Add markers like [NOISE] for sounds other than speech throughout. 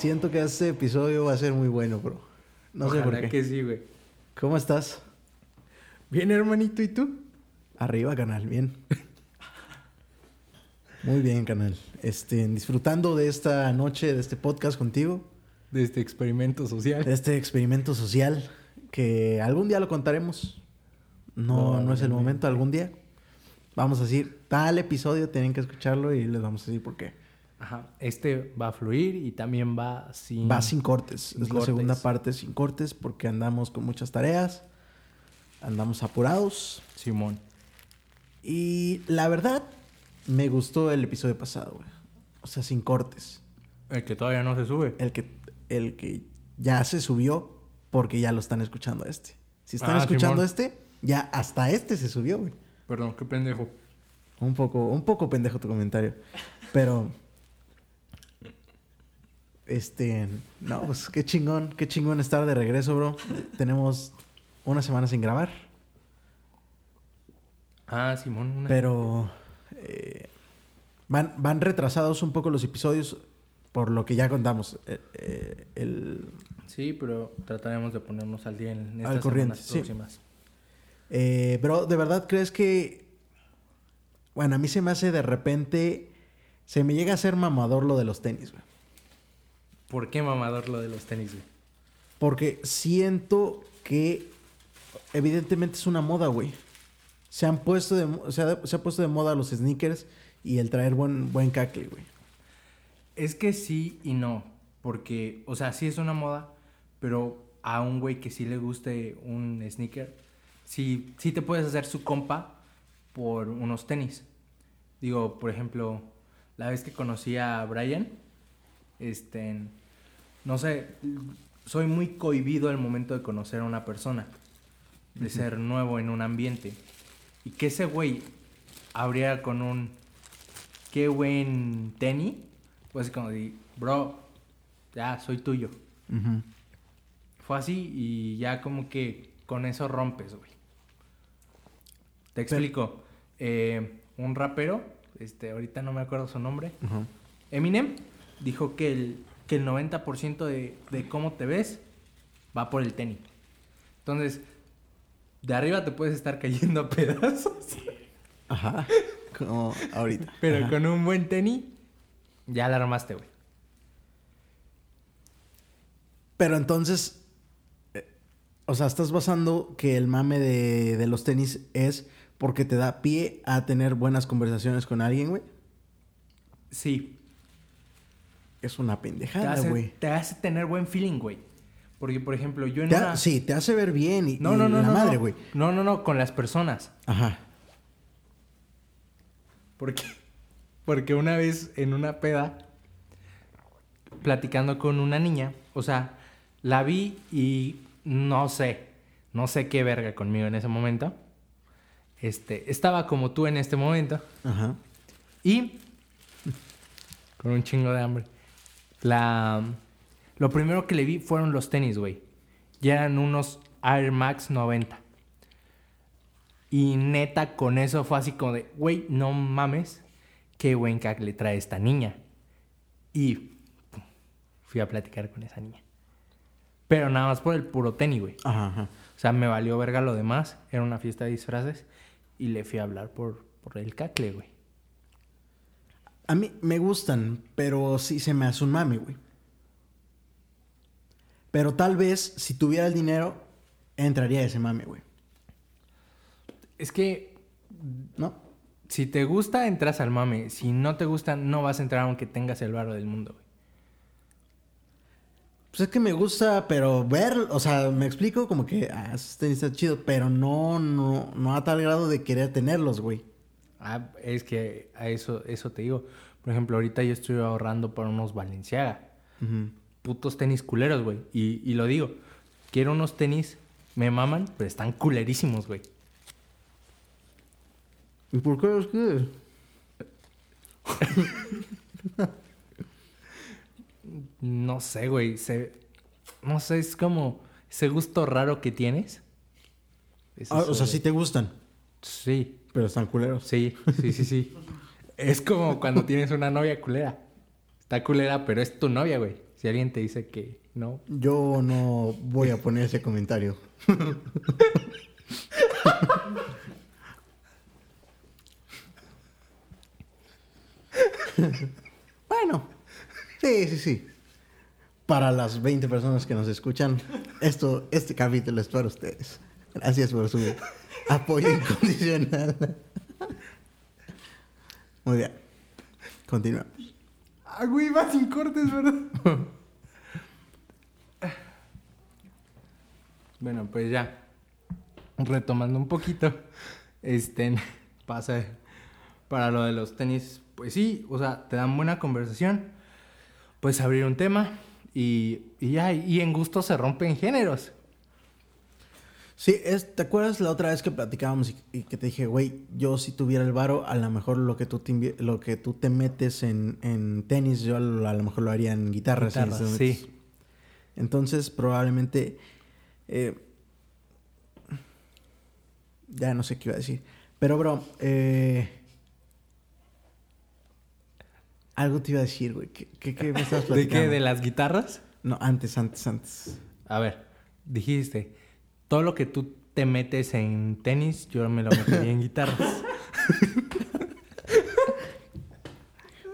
siento que este episodio va a ser muy bueno, bro. No sé por qué. que sí, güey. ¿Cómo estás? Bien, hermanito, ¿y tú? Arriba, canal, bien. Muy bien, canal. Este, disfrutando de esta noche, de este podcast contigo, De este experimento social. de este experimento social que algún día lo contaremos. No, no es el momento, algún día. Vamos a decir, tal episodio tienen que escucharlo y les vamos a decir por qué. Ajá. Este va a fluir y también va sin... Va sin cortes. sin es la segunda parte sin cortes porque andamos con muchas tareas, andamos apurados. Simón. Y la verdad, me gustó el episodio pasado, güey. O sea, sin cortes. El que todavía no se sube. El que, el que ya se subió porque ya lo están escuchando este. Si están Ah, escuchando Simón. este, ya hasta este se subió, güey. Perdón, qué pendejo. Un poco, un poco pendejo tu comentario. Pero. Este. No, pues qué chingón, qué chingón estar de regreso, bro. Tenemos una semana sin grabar. Ah, Simón. una- Pero. eh, van, van retrasados un poco los episodios. Por lo que ya contamos. Eh, eh, el, Sí, pero trataremos de ponernos al día en Al estas corriente, semanas sí. próximas. Eh, bro, ¿de verdad crees que... Bueno, a mí se me hace de repente... Se me llega a ser mamador lo de los tenis, güey. ¿Por qué mamador lo de los tenis, güey? Porque siento que... Evidentemente es una moda, güey. Se han puesto de... mo- Se ha, se ha puesto de moda los sneakers y el traer buen, buen cacle, güey. Es que sí y no. Porque, o sea, sí es una moda, pero a un güey que sí le guste un sneaker, sí, sí te puedes hacer su compa por unos tenis. Digo, por ejemplo, la vez que conocí a Brian, este, no sé, soy muy cohibido al momento de conocer a una persona, de ser nuevo en un ambiente. Y que ese güey abriera con un, qué buen tenis, pues como de, bro, ya soy tuyo. Fue así y ya como que con eso rompes, güey. Te explico. Eh, un rapero, este, ahorita no me acuerdo su nombre. Eminem, dijo que el, que el 90% de, de cómo te ves va por el tenis. Entonces, de arriba te puedes estar cayendo a pedazos, Ajá. Como ahorita. pero Ajá. con un buen tenis ya la armaste, güey. Pero entonces, eh, o sea, estás basando que el mame de, de los tenis es porque te da pie a tener buenas conversaciones con alguien, güey. Sí, Es una pendejada, güey. te hace tener buen feeling, güey. Porque, por ejemplo, yo en Te ha-. Sí, te hace ver bien y, No, y no, no, la no. madre, no. güey. No, no, no, con las personas. Ajá. Porque, porque una vez en una peda, platicando con una niña, o sea, la vi y no sé, no sé qué verga conmigo en ese momento. Este, estaba como tú en este momento Ajá. y con un chingo de hambre. La, lo primero que le vi fueron los tenis, güey. Ya eran unos Air Max 90. Y neta, con eso fue así como de, güey, no mames, qué buen cac le trae esta niña. Y pum, fui a platicar con esa niña. Pero nada más por el puro tenis, güey. Ajá, ajá. O sea, me valió verga lo demás. Era una fiesta de disfraces. Y le fui a hablar por, por el cacle, güey. A mí me gustan, pero sí se me hace un mame, güey. Pero tal vez, si tuviera el dinero, entraría ese mame, güey. Es que ¿No? si te gusta, entras al mame. Si no te gusta, no vas a entrar aunque tengas el barro del mundo, güey. Pues es que me gusta, pero ver, o sea, me explico como que, ah, esos tenis están chidos, pero no, no, no a tal grado de querer tenerlos, güey. Ah, es que a eso, eso te digo. Por ejemplo, ahorita yo estoy ahorrando para unos Valenciaga. Ujú. Putos tenis culeros, güey. Y, y lo digo. Quiero unos tenis, me maman, pero están culerísimos, güey. ¿Y por qué los quieres? No sé, güey. Se... No sé, es como ese gusto raro que tienes. Es Ah, o sea, güey. sí te gustan, Sí, pero están culeros. sí, sí, sí, sí. es como cuando tienes una novia culera. Está culera, pero es tu novia, güey. Si alguien te dice que no, Yo no voy a poner ese comentario. bueno, sí, sí, sí. Para las 20 personas que nos escuchan, esto, este capítulo es para ustedes. Gracias por su apoyo incondicional. Muy bien. Continuamos. Ah, güey, va sin cortes, ¿verdad? bueno, pues ya. Retomando un poquito. Este pasa para lo de los tenis. Pues sí, o sea, te dan buena conversación. Puedes abrir un tema. Y, y y en gusto se rompen géneros. Sí, es, ¿te acuerdas la otra vez que platicábamos y, y que te dije, güey, yo si tuviera el varo, a lo mejor lo que tú te, lo que tú te metes en, en tenis, yo a lo, a lo mejor lo haría en guitarra. si Guitarra, metes. sí. Entonces, probablemente... eh, ya no sé qué iba a decir. Pero, bro, eh, algo te iba a decir, güey. ¿Qué, qué, qué me estabas [LAUGHS] ¿De platicando? qué? ¿De las guitarras? No, antes, antes, antes. A ver, dijiste, todo lo que tú te metes en tenis, yo me lo metería en [LAUGHS] guitarras.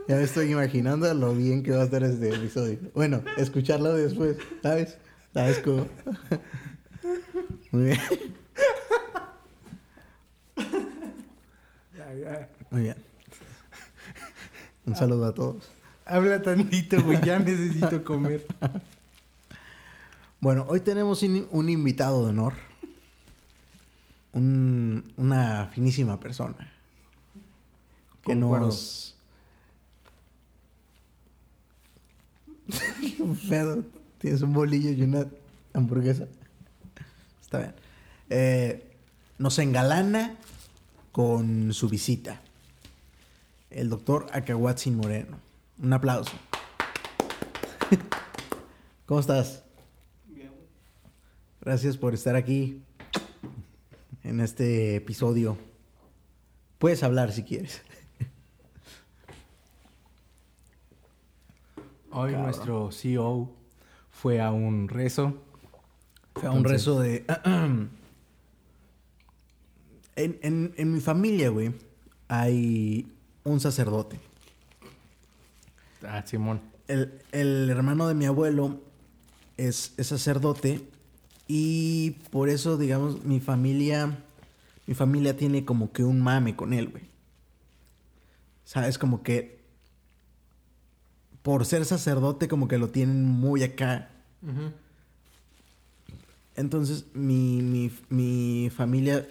Ya me estoy imaginando lo bien que va a estar este episodio. Bueno, escucharlo después, ¿sabes? ¿Sabes cómo? [LAUGHS] Muy bien. Muy bien. Un saludo a todos. Habla tantito, güey, ya necesito comer. [LAUGHS] Bueno, hoy tenemos un, invitado de honor. Un- una finísima persona. Que Concuerdo. nos... [LAUGHS] Pedo. Tienes un bolillo y una hamburguesa. Está bien. Eh, nos engalana con su visita. El doctor Akahuatsin Moreno. Un aplauso. [LAUGHS] ¿Cómo estás? Gracias por estar aquí en este episodio. Puedes hablar si quieres. Hoy Cabrón. nuestro CEO fue a un rezo. Fue a un Entonces- rezo de... [CLEARS THROAT] en, en- en mi familia, güey, hay un sacerdote. Ah, Simón. El, el hermano de mi abuelo es, es sacerdote y por eso, digamos, mi familia... Mi familia tiene como que un mame con él, güey. ¿Sabes? Como que... Por ser sacerdote, como que lo tienen muy acá. Entonces, mi, mi, mi familia,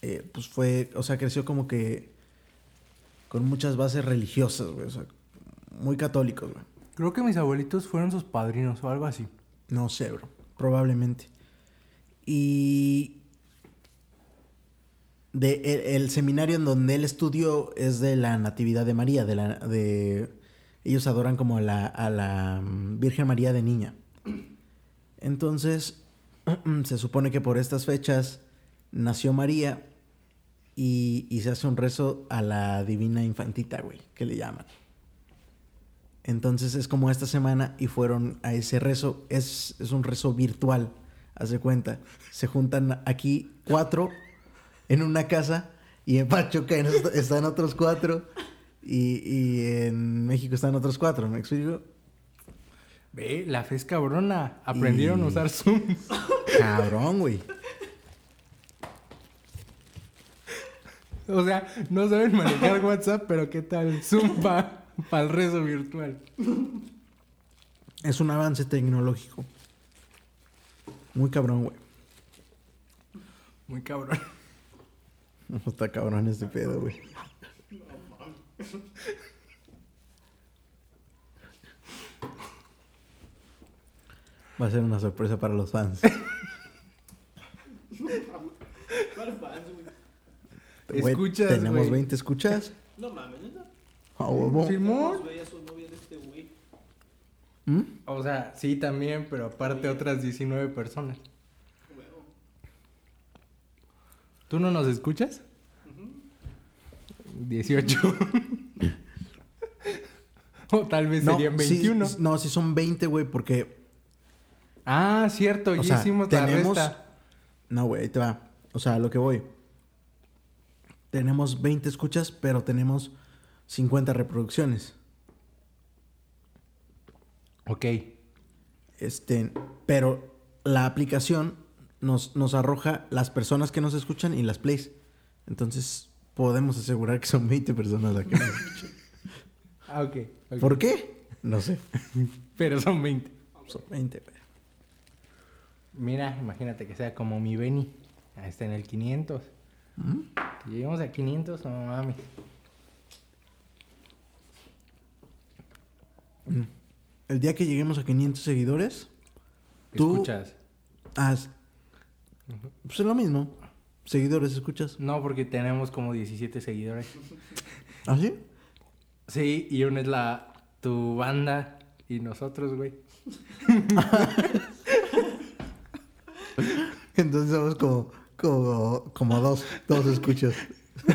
eh, pues fue, o sea, creció como que con muchas bases religiosas, güey, o sea, muy católicos, güey. Creo que mis abuelitos fueron sus padrinos o algo así. No sé, bro, probablemente. Y de, el, seminario en donde él estudió es de la Natividad de María, de la, de, ellos adoran como la, a la mm, Virgen María de niña. Entonces, [CLEARS THROAT] se supone que por estas fechas nació María y, y se hace un rezo a la divina infantita, güey, que le llaman. Entonces es como esta semana y fueron a ese rezo. Es, es un rezo virtual, haz de cuenta. Se juntan aquí cuatro en una casa y en Pachuca están otros cuatro y, y en México están otros cuatro, ¿me explico? Ve, la fe es cabrona. Aprendieron Y- a usar Zoom. [LAUGHS] Cabrón, güey. o sea, no saben manejar WhatsApp, pero ¿qué tal Zoom para el rezo virtual? [LAUGHS] Es un avance tecnológico. Muy cabrón, güey. Muy cabrón. [LAUGHS] Está cabrón este pedo, güey. [LAUGHS] Va a ser una sorpresa para los fans. ¿Cuál fans, güey? Güey, Escuchas, Tenemos güey. 20 escuchas. No mames. A huevo. Simón. Este. ¿Mm? O sea, sí también, pero aparte otras 19 personas. ¿Tú no nos escuchas? 18. [LAUGHS] O tal vez No, serían sí, 21. no, sí son 20, güey, porque... Ah, cierto, O ya sea, hicimos tenemos- la resta. No, güey, ahí te va. O sea, a lo que voy. Tenemos 20 escuchas, pero tenemos 50 reproducciones. Ok. Este, pero la aplicación nos, nos arroja las personas que nos escuchan y las plays. Entonces, podemos asegurar que son 20 personas las que nos escuchan. [LAUGHS] Ah, ok. ok. ¿Por qué? No sé. [LAUGHS] Pero son 20. Son 20, güey. Mira, imagínate que sea como mi Benny. Ahí está en el 500. ¿Mm? Que lleguemos a 500, no mames. El día que lleguemos a 500 seguidores, Tú- ¿Escuchas? haz... Pues es lo mismo. Seguidores, ¿escuchas? No, porque tenemos como 17 seguidores. [LAUGHS] ¿Ah, sí? Sí, y una es la tu banda y nosotros, güey. [LAUGHS] Entonces somos como, como, como dos, dos escuchas. [LAUGHS]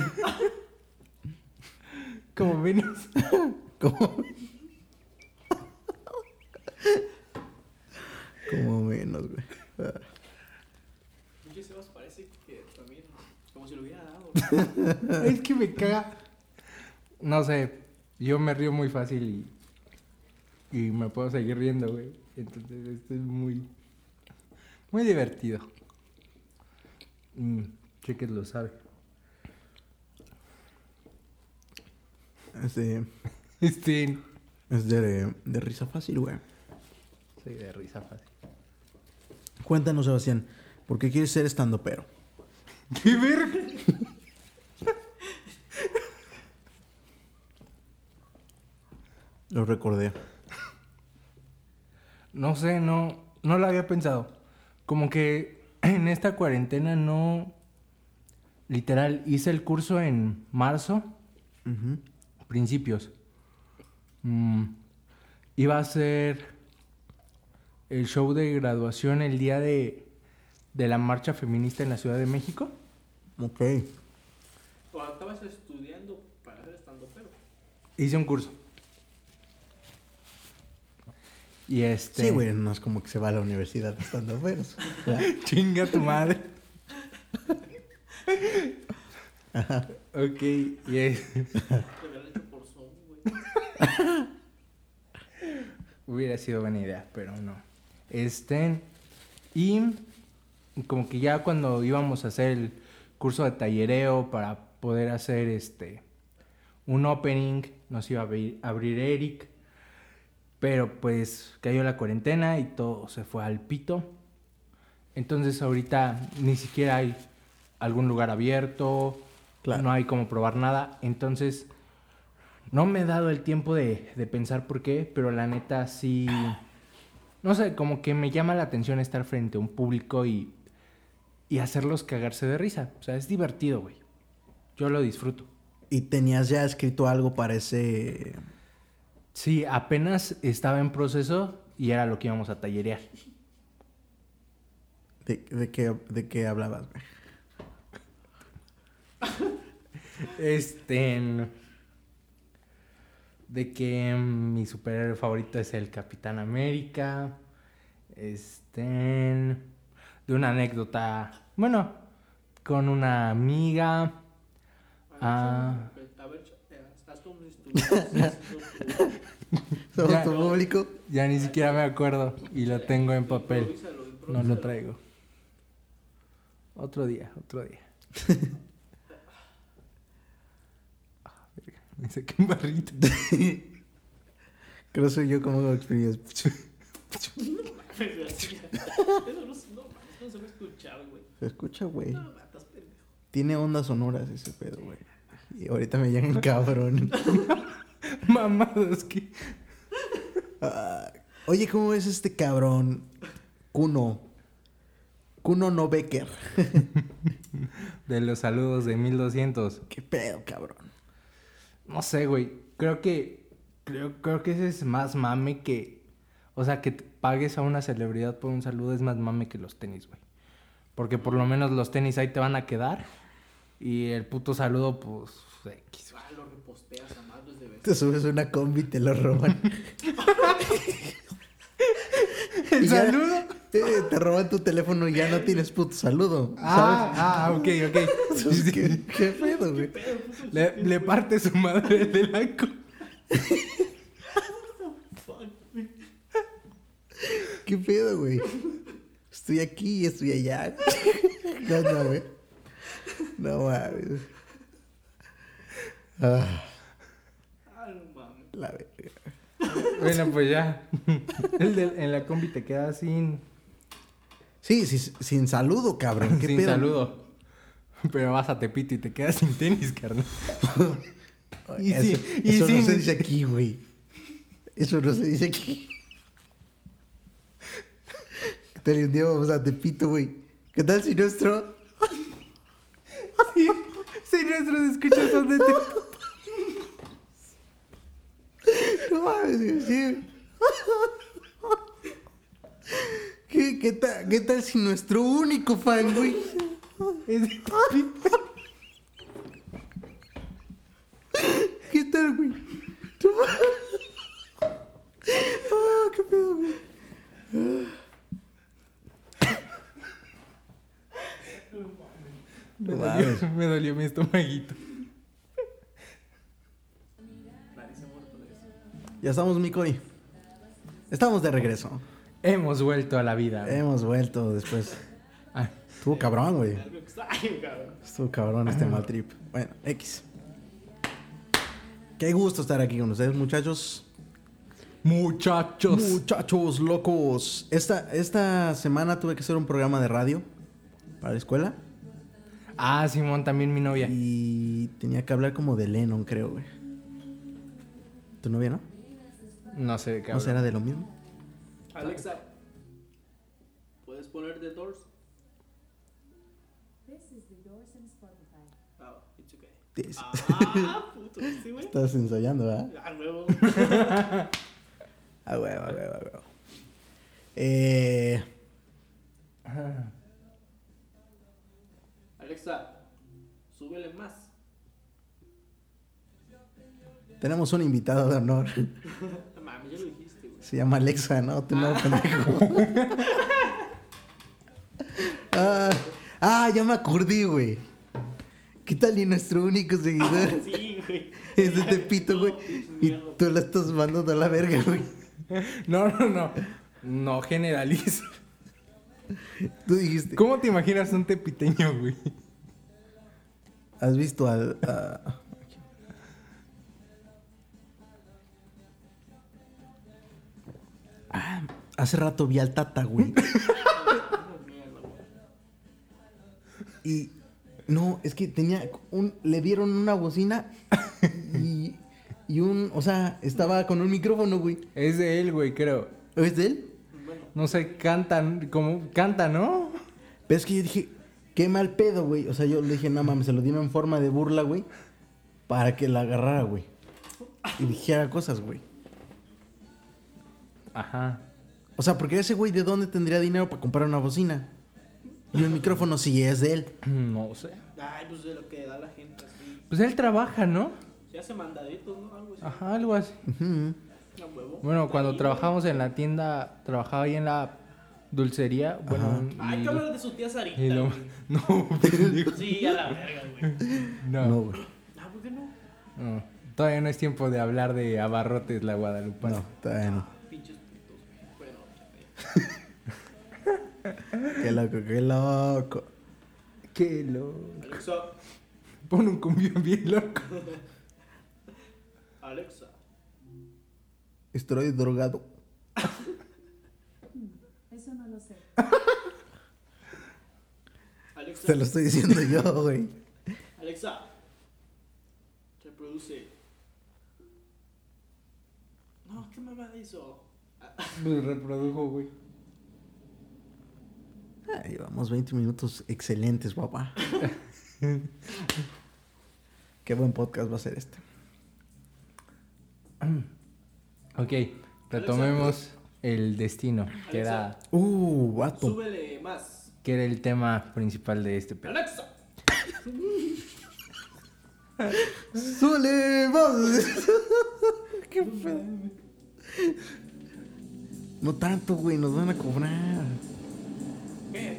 Como menos. Como... como menos, güey. Ah. Parece que también, como si lo hubiera dado. [LAUGHS] es que me caga. No sé, yo me río muy fácil y, y me puedo seguir riendo, güey. Entonces esto es muy, muy divertido. Mm, Cheques lo sabe. Este, [LAUGHS] Este, es de, de risa fácil, güey. soy de risa fácil. Cuéntanos, Sebastián, ¿por qué quieres ser estando pero? ¡Qué verga! Lo recordé. No sé, no, no lo había pensado. Como que en esta cuarentena no... Literal, hice el curso en marzo, principios. Mm, iba a ser el show de graduación el día de, de la marcha feminista en la Ciudad de México. Ok. O estabas estudiando para ser estando pero. Hice un curso. Y este... Sí, güey, no es como que se va a la universidad estando pero. [LAUGHS] Chinga tu madre. ok, y es- Te hubieran hecho por Zoom, güey. [LAUGHS] hubiera sido buena idea, pero no. Este, y como que ya cuando íbamos a hacer el curso de tallereo para poder hacer este un opening, nos iba a abrir, abrir Eric, pero pues cayó la cuarentena y todo se fue al pito. Entonces ahorita ni siquiera hay algún lugar abierto, Claro. no hay como probar nada. Entonces no me he dado el tiempo de, de pensar por qué, pero la neta sí... No sé, como que me llama la atención estar frente a un público y, y hacerlos cagarse de risa. O sea, es divertido, güey. Yo lo disfruto. ¿Y tenías ya escrito algo para ese... Sí, apenas estaba en proceso y era lo que íbamos a tallerear. ¿De, de qué, de qué hablabas, güey? [LAUGHS] Este. De que mm, mi superhéroe favorito es el Capitán América. Este. en- De una anécdota. Bueno, con una amiga. Ah. A ver, haz tu estudio. ¿Somos Ya. tu público? Ya ni siquiera me acuerdo y lo tengo en papel. No lo traigo. Otro día, otro día. [LAUGHS] Ah, verga, Me saqué un barrito. Creo que soy yo como lo experience. Eso no, no, mames, no [LAUGHS] se va a escuchar, güey. Se escucha, güey. No, matas pendejo. [LAUGHS] Tiene ondas sonoras ese pedo, güey. Y ahorita me llaman [LAUGHS] cabrón. Mamadas que. Ah, oye, ¿cómo es este cabrón? Kuno. Kuno no Becker. De los saludos de 1200. ¿Qué pedo, cabrón? No sé, güey. Creo que. Creo, creo que ese es más mame que. O sea, que te pagues a una celebridad por un saludo es más mame que los tenis, güey. Porque por lo menos los tenis ahí te van a quedar. Y el puto saludo, pues, X. Ah, lo reposteas a madres de veces. Te subes una combi y te lo roban. [LAUGHS] ¿El Y ya- saludo? Te roban tu teléfono y ya no tienes puto saludo. Ah, ah, ok, ok. [LAUGHS] ¿Qué, qué pedo, güey? Le, le parte su madre de la co- ¿Qué pedo, güey? Estoy aquí y estoy allá. [LAUGHS] No, no, güey. No mames. Ah, Ah, no mames. la verga. Bueno, pues ya. [LAUGHS] El de- en la combi te quedas sin, Sí, sí, sin saludo, cabrón. ¿Qué [LAUGHS] sin pedo? saludo. Pero vas a Tepito y te quedas sin tenis, carnal. [LAUGHS] Y eso sí, y eso no se dice aquí, güey. Eso no se dice aquí. [LAUGHS] ¿Qué tal si un día vamos a Tepito, güey? ¿Qué tal si nuestro... Sí, sí, nuestros escuchas son de Tepito. No mames, sí. ¿Qué, qué, tal, ¿Qué tal si nuestro único fan, güey? Es. [LAUGHS] ¿Qué tal, güey? Ah, qué pedo, güey. Me dolió, me dolió mi estomaguito. Ya estamos, mi Cory. Estamos de regreso. Hemos vuelto a la vida. güey. Hemos vuelto después. Ah, Estuvo cabrón, güey. Estuvo cabrón este mal trip. Bueno, X. Qué gusto estar aquí con ustedes, muchachos. muchachos. Muchachos locos. Esta, esta semana tuve que hacer un programa de radio para la escuela. Ah, Simón, también mi novia. Y tenía que hablar como de Lennon, creo, güey. ¿Tu novia, no? No sé de qué ¿No habla. será de lo mismo? Alexa, ¿puedes poner The Doors? This is the Doors and Spotify. Ah, it's okay. Te- Ah, puto, sí, güey. Estás ensayando, ¿verdad? Ah, nuevo. [LAUGHS] Ah, huevo, a huevo, a huevo. Eh, Alexa, súbele más. tenemos un invitado de honor. [LAUGHS] Se llama Alexa, ¿no? Tú no, pendejo. ah, ah, ya me acordé, güey. ¿Qué tal y nuestro único seguidor? [LAUGHS] Sí, güey. Es de Tepito, güey. Y tú la estás mandando a la verga, güey. [LAUGHS] No, no, no. No generalizo. Tú dijiste. ¿Cómo te imaginas un tepiteño, güey? ¿Has visto al. a- hace rato vi al Tata, güey. [LAUGHS] Y. No, es que tenía un. Le dieron una bocina y. Y un. O sea, estaba con un micrófono, güey. Es de él, güey, creo. ¿Es de él? No sé, cantan, como canta, ¿no? Pero es que yo dije, qué mal pedo, güey. O sea, yo le dije, no mames, se lo dieron en forma de burla, güey. Para que la agarrara, güey. Y dijera cosas, güey. Ajá. O sea, porque ese güey, ¿de dónde tendría dinero para comprar una bocina? Y el micrófono sí es de él. [CLEARS THROAT] No sé. Ay, pues de lo que da la gente así. Pues él trabaja, ¿no? Se hace mandaditos, ¿no? Algo así. Ajá, algo así. Huevo. Bueno, cuando Ahí, trabajamos en la tienda, trabajaba ahí en la dulcería. Bueno, Ay, y- que hablar de su tía Sarita. lo- güey. [LAUGHS] No, pendejo. Sí, a la verga, güey. no. No, güey. Ah, ¿por qué no? no. Todavía no es tiempo de hablar de abarrotes la Guadalupe. No, todavía no. [LAUGHS] Qué loco, qué loco. Qué loco. Alexa, Pon un cumbión bien loco. Alexa. Estoy drogado. Eso no lo sé. Alexa. Te lo estoy diciendo yo, güey. Alexa. Reproduce. No, ¿qué mamada hizo? Ah, Pues reprodujo, güey. Ah, llevamos 20 minutos excelentes, papá. [LAUGHS] Qué buen podcast va a ser este. Ok, retomemos el destino, que era, Uh, vato. Súbele más. que era el tema principal de este pedo. Alexa. [LAUGHS] ¡Súbele! ¡Vamos! [LAUGHS] ¿Qué pedo? No tanto, güey, nos van a cobrar. ¿Qué?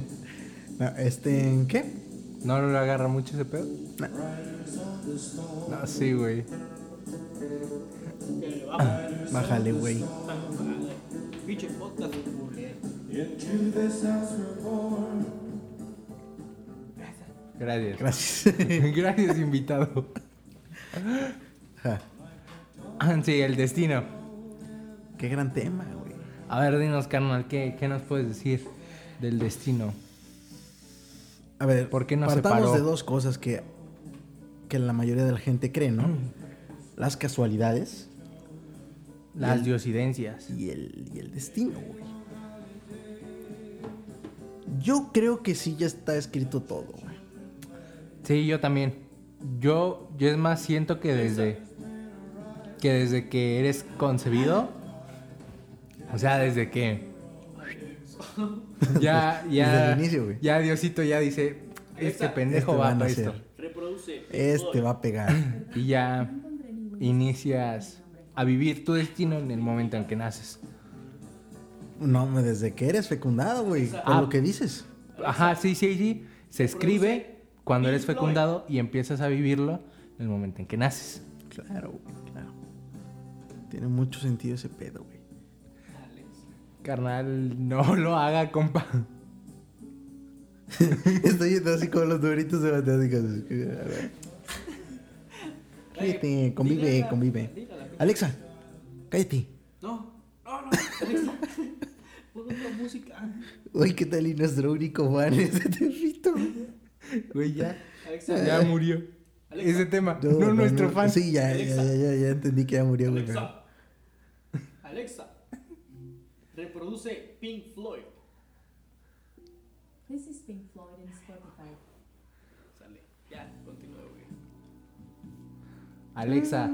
[LAUGHS] No, este, ¿en qué? ¿No lo agarra mucho ese pedo? No. No, sí, güey. Baja. Bájale, güey. Pinche podcast, culero. Gracias. Gracias. [LAUGHS] Gracias, invitado. Ja, Ah, Sí, el destino. Qué gran tema, güey. A ver, dinos, carnal, ¿qué, qué nos puedes decir del destino? A ver, ¿Por qué nos partamos separó? de dos cosas que, que la mayoría de la gente cree, ¿no? Las casualidades Las el- diosidencias. y el, y el destino, güey. Yo creo que sí ya está escrito todo, güey. Sí, yo también. Yo, yo es más siento que desde que desde que eres concebido, o sea, desde que [LAUGHS] ya ya Desde el inicio, güey. ya Diosito ya dice este pendejo Este va a para esto Reproduce. Este va a pegar. y ya inicias a vivir tu destino en el momento en que naces. No, desde que eres fecundado, güey. Por Ah. lo que dices. Ajá, sí, sí, sí. Se escribe cuando eres fecundado y empiezas a vivirlo en el momento en que naces. Claro, güey, claro. Tiene mucho sentido ese pedo, güey. Carnal, no [LAUGHS] lo haga, compa. [LAUGHS] Estoy yendo así con los duritos de matemáticas. Cállate, convive, convive. Alexa, cállate. No, no, no. Alexa. [LAUGHS] Música. Uy, ¿qué tal? Y nuestro único fan es ese perrito. Güey, ya. Alexa. Ya murió. Alexa. Ese tema. No, nuestro fan. Sí, ya, ya, ya, ya, ya entendí que ya murió, güey. pero- Alexa. Reproduce Pink Floyd. This is Pink Floyd in Spotify. Sale. Ya, continúa, güey. Alexa,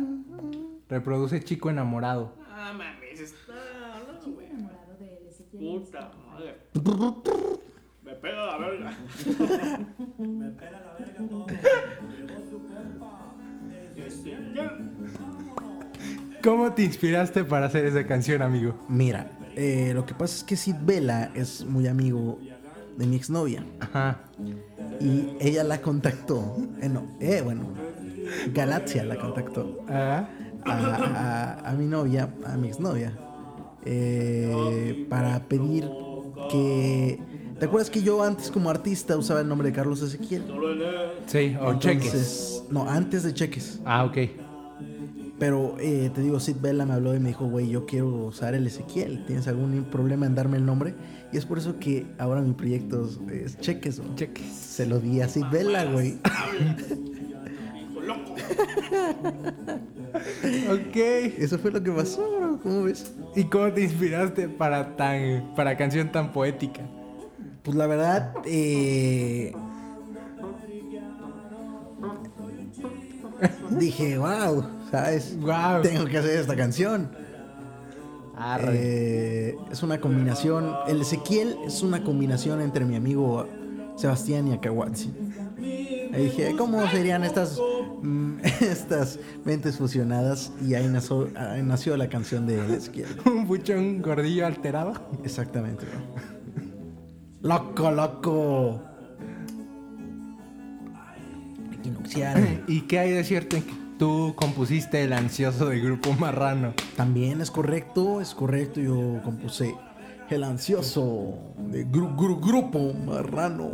reproduce chico enamorado. Ah, mames. Está. No, Chico güey. enamorado de él, Ezequiel en Puta Spotify. madre. Me pega la verga. ¿Cómo te inspiraste para hacer esa canción, amigo? Mira, eh, lo que pasa es que Sid Vela es muy amigo de mi exnovia. Ajá. Y ella la contactó. Eh, no, eh, bueno, Galaxia la contactó. Ah, a, a- a mi novia, a mi exnovia, eh, para pedir que... ¿Te acuerdas que yo antes como artista usaba el nombre de Carlos Ezequiel? sí, o cheques. No, antes de cheques. Ah, ok. Pero eh, te digo, Sid Vela me habló y me dijo, güey, yo quiero usar el Ezequiel. ¿Tienes algún problema en darme el nombre? Y es por eso que ahora mi proyecto es, es cheques, güey. Cheques. Se lo di a Sid Vela, güey. Loco. [LAUGHS] Ok. Eso fue lo que pasó, bro. ¿Cómo ves? ¿Y cómo te inspiraste para tan para canción tan poética? Pues la verdad, eh... dije, wow, ¿sabes? Wow. Tengo que hacer esta canción. Eh, es una combinación, el Ezequiel es una combinación entre mi amigo Sebastián y Akahuatzi. Ahí dije, ¿cómo serían estas, mm, [LAUGHS] estas mentes fusionadas? Y ahí nació, ahí nació la canción de El Ezequiel. [LAUGHS] Un buchón gordillo alterado. Exactamente. Loco, loco. Equinoccial. ¿Y qué hay de cierto en que tú compusiste el ansioso del grupo Marrano? También es correcto, es correcto. Yo compuse El Ansioso de gru- gru- Grupo Marrano.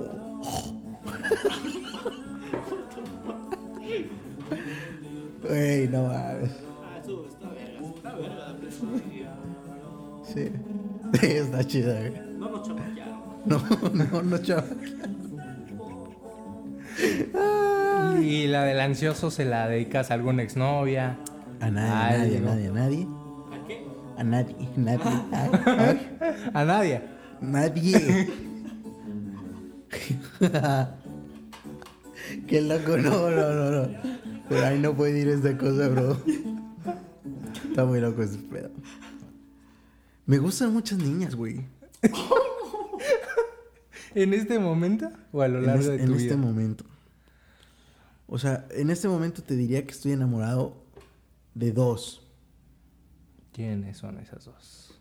Ey, no mames. Ah, eso está verga. Está verga la. Sí. Está chida, güey. No nos chamaquearon. No, no, no. Y la del ansioso se la dedicas a alguna exnovia. A nadie, a nadie, a no. nadie, a nadie. ¿A qué? A nadie, [LAUGHS] nadie. Ay. [LAUGHS] A nadie. Nadie. [LAUGHS] Qué loco, no, no, no, no. Pero ahí no puede ir esta cosa, bro. Está muy loco ese pedo. Me gustan muchas niñas, güey. ¿En este momento o a lo En, largo es- de en tu este vida? momento. O sea, en este momento te diría que estoy enamorado de dos. ¿Quiénes son esas dos?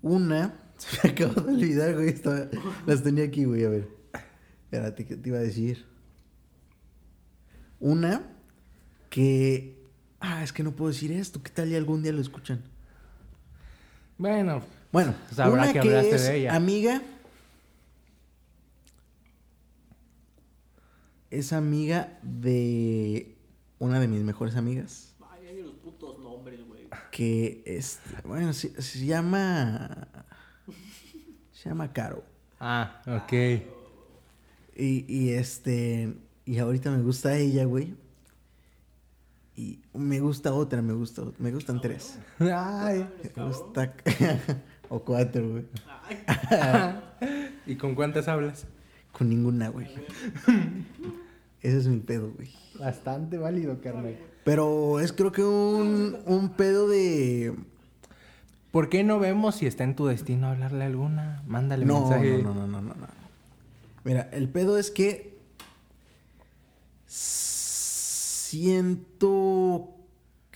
Una, [LAUGHS] se me acabó de olvidar, güey. estaba- las tenía aquí, güey, a ver. Espérate, ¿qué te iba a decir? Una que. Ah, es que no puedo decir esto. ¿Qué tal y algún día lo escuchan? Bueno, Bueno, Sabrá una que que, hablaste es de ella. amiga. Es amiga de una de mis mejores amigas. Vaya, ni los putos nombres, güey. Que es. Bueno, se, se llama. Se llama Caro. ah, ok. Y, y este. Y ahorita me gusta ella, güey. Y me gusta otra, me gusta Me gustan tres. [LAUGHS] Ay. Me gusta. [LAUGHS] o cuatro, güey. [LAUGHS] ¿Y con cuántas hablas? Con ninguna, güey. Ese es mi pedo, güey. Bastante válido, carnal. Pero es creo que un, un pedo de... ¿Por qué no vemos si está en tu destino hablarle a alguna? Mándale No, mensaje. no, no, no, no, no. Mira, el pedo es que... Siento...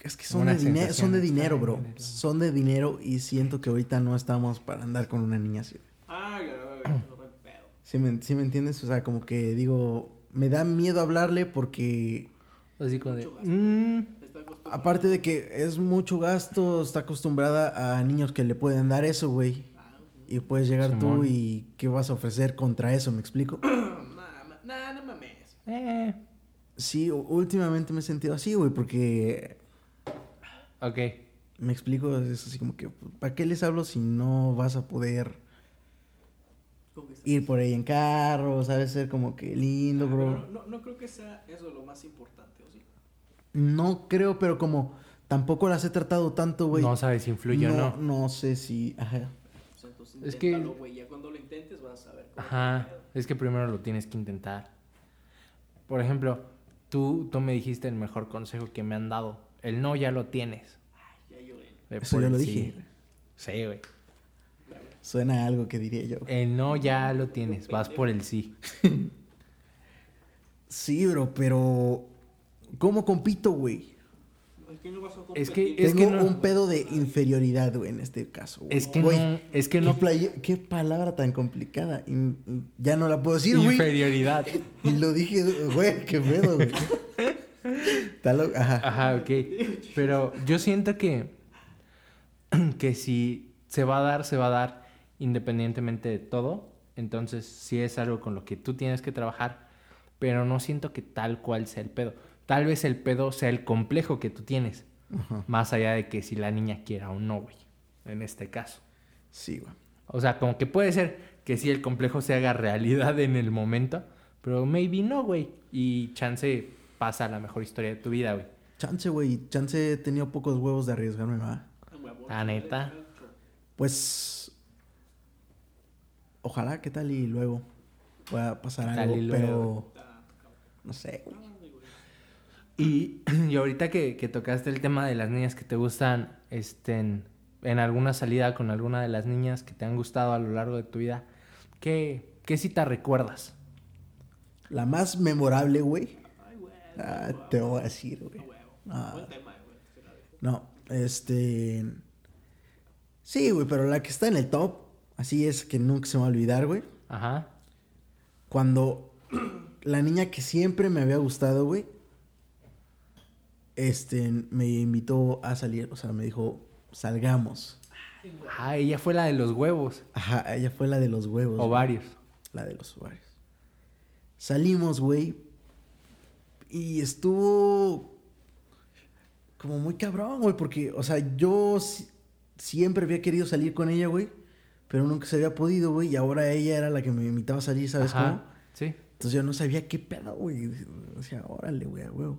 Es que son de, dinero, sensación son de dinero, bro. Son de dinero y siento que ahorita no estamos para andar con una niña así. Ah, no me pedo. ¿Sí me, sí me entiendes? O sea, como que digo... Me da miedo hablarle porque... Así como de... Mm, Está acostumbrado. Aparte de que es mucho gasto, está acostumbrada a niños que le pueden dar eso, güey. Y puedes llegar Simón. tú y ¿qué vas a ofrecer contra eso? ¿Me explico? [CLEARS THROAT] Nah, no mames. eh, Sí, últimamente me he sentido así, güey, porque ok. me explico, es así como que, ¿para qué les hablo si no vas a poder. Ir por ahí en carro, sabes? Ser como que lindo, Ah, bro. pero No, no creo que sea eso lo más importante, ¿o sí? No creo, pero como tampoco las he tratado tanto, güey. No sabes si influye o no. No sé si, ajá. Entonces Es que- inténtalo, güey. Ya cuando lo intentes vas a saber cómo Ajá, es que primero lo tienes que intentar. Por ejemplo, tú, tú me dijiste el mejor consejo que me han dado. El no ya lo tienes. Ya lloré. Eso ya lo dije. Sí, güey. Suena a algo que diría yo. El no ya lo tienes, vas por el sí. [LAUGHS] Sí, bro, pero ¿cómo compito, güey? Es que no vas a Es que- Tengo no- un pedo de inferioridad, güey, en este caso. güey. Es que Güey, no, es que ¿qué, no play- qué palabra tan complicada. In- ya no la puedo decir, güey. inferioridad. [LAUGHS] Y lo dije, güey, qué pedo, güey. Está lo- Ajá. Ajá, ok. Pero yo siento que [CLEARS THROAT] que si se va a dar, se va a dar independientemente de todo. Entonces, sí es algo con lo que tú tienes que trabajar, pero no siento que tal cual sea el pedo. Tal vez el pedo sea el complejo que tú tienes, Ajá. más allá de que si la niña quiera o no, güey, en este caso. Sí, güey. O sea, como que puede ser que sí el complejo se haga realidad en el momento, pero maybe no, güey. Y chance pasa a la mejor historia de tu vida, güey. Chance, güey. Chance he tenido pocos huevos de arriesgarme, va. Huevón, La neta. Pues. Ojalá, ¿qué tal? Y luego pueda pasar ¿Qué tal algo, pero. No sé. Y, [CLEARS THROAT] y ahorita que, que tocaste el tema de las niñas que te gustan, este, en, en alguna salida con alguna de las niñas que te han gustado a lo largo de tu vida, ¿qué, qué cita recuerdas? La más memorable, güey. Ah, te voy a decir, güey. Ah. Buen tema, güey. Será de- No, este. Sí, güey, pero la que está en el top, así es que nunca se me va a olvidar, güey. Ajá. Cuando [CLEARS THROAT] la niña que siempre me había gustado, güey, este, me invitó a salir, o sea, me dijo, salgamos. Ah, ella fue la de los huevos. Ajá, ella fue la de los huevos. güey. Ovarios. La de los ovarios. Salimos, güey. Y estuvo como muy cabrón, güey, porque, o sea, yo si- siempre había querido salir con ella, güey, pero nunca se había podido, güey, y ahora ella era la que me invitaba a salir, ¿sabes Ajá, cómo? Sí. Entonces yo no sabía qué pedo, güey. O sea, órale, güey, a huevo.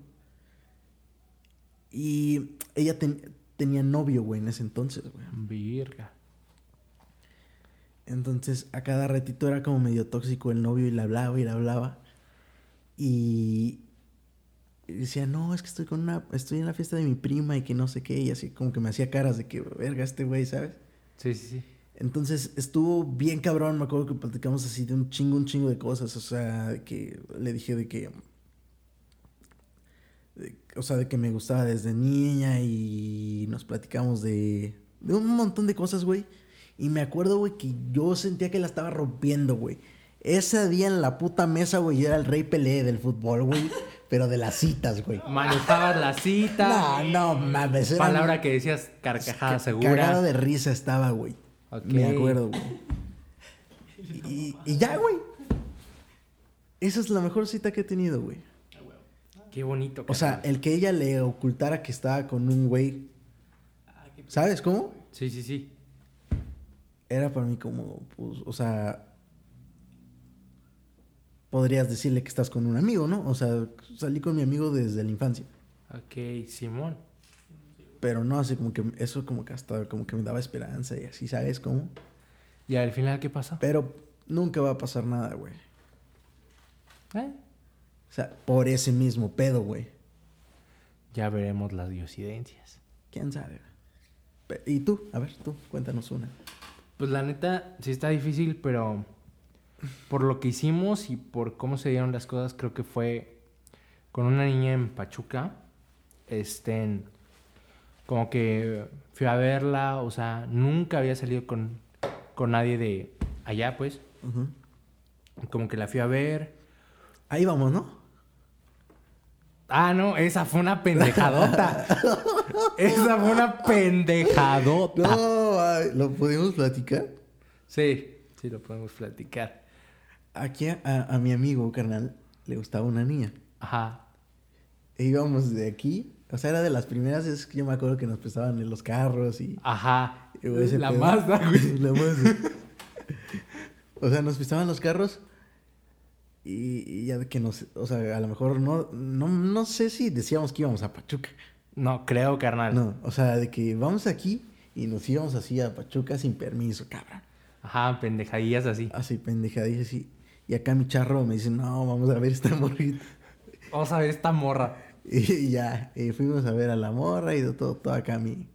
Y ella ten- tenía novio, güey, en ese entonces, güey. Virga. Entonces a cada ratito era como medio tóxico el novio y le hablaba y le hablaba. Y y decía, no, es que estoy con una, estoy en la fiesta de mi prima y que no sé qué. Y así como que me hacía caras de que, verga, este güey, ¿sabes? Sí, sí, sí. Entonces estuvo bien cabrón, me acuerdo que platicamos así de un chingo, un chingo de cosas. O sea, de que le dije de que de- o sea, de que me gustaba desde niña y nos platicamos de, de un montón de cosas, güey. Y me acuerdo, güey, que yo sentía que la estaba rompiendo, güey. Ese día en la puta mesa, güey, era el rey Pelé del fútbol, güey. [LAUGHS] pero de las citas, güey. Manejabas la cita. No, no mames. era- Palabra que decías carcajada Ca- segura. Cagado de risa estaba, güey. Me acuerdo, güey. Y, y ya, güey. Esa es la mejor cita que he tenido, güey. Qué bonito. O sea, el que ella le ocultara que estaba con un güey. ¿Sabes cómo? Sí, sí, sí. Era para mí como, pues, o sea. Podrías decirle que estás con un amigo, ¿no? O sea, salí con mi amigo desde la infancia. Ok, Simón. Pero no, así como que eso como que hasta como que me daba esperanza y así, ¿sabes cómo? ¿Y al final qué pasó? Pero nunca va a pasar nada, güey. Eh, O sea, por ese mismo pedo, güey. Ya veremos las diosidencias. ¿Quién sabe? ¿Y tú? A ver, tú, cuéntanos una. Pues la neta, sí está difícil, pero por lo que hicimos y por cómo se dieron las cosas, creo que fue con una niña en Pachuca. Este, en- como que fui a verla, o sea, nunca había salido con, con nadie de allá, pues. Ujú. Como que la fui a ver. Ahí vamos, ¿no? Ah, no, esa fue una pendejadota. [LAUGHS] esa fue una pendejadota. No, ay, ¿lo podemos platicar? Sí, sí lo podemos platicar. Aquí a mi amigo, carnal, le gustaba una niña. Ajá. E íbamos de aquí. O sea, era de las primeras veces que yo me acuerdo que nos prestaban en los carros y... Ajá. y La pedo. Mazda, güey. [LAUGHS] La Mazda. o sea, nos prestaban los carros y, y ya de que nos... O sea, a lo mejor no, no... No sé si decíamos que íbamos a Pachuca. No, creo, carnal. No, o sea, de que vamos aquí y nos íbamos así a Pachuca sin permiso, cabrón. Ajá, pendejadillas así. Así pendejadillas así. Y acá mi charro me dice, no, vamos a ver esta morrita. Vamos a ver esta morra. [LAUGHS] Y ya, y fuimos a ver a la morra y todo, todo acá mi,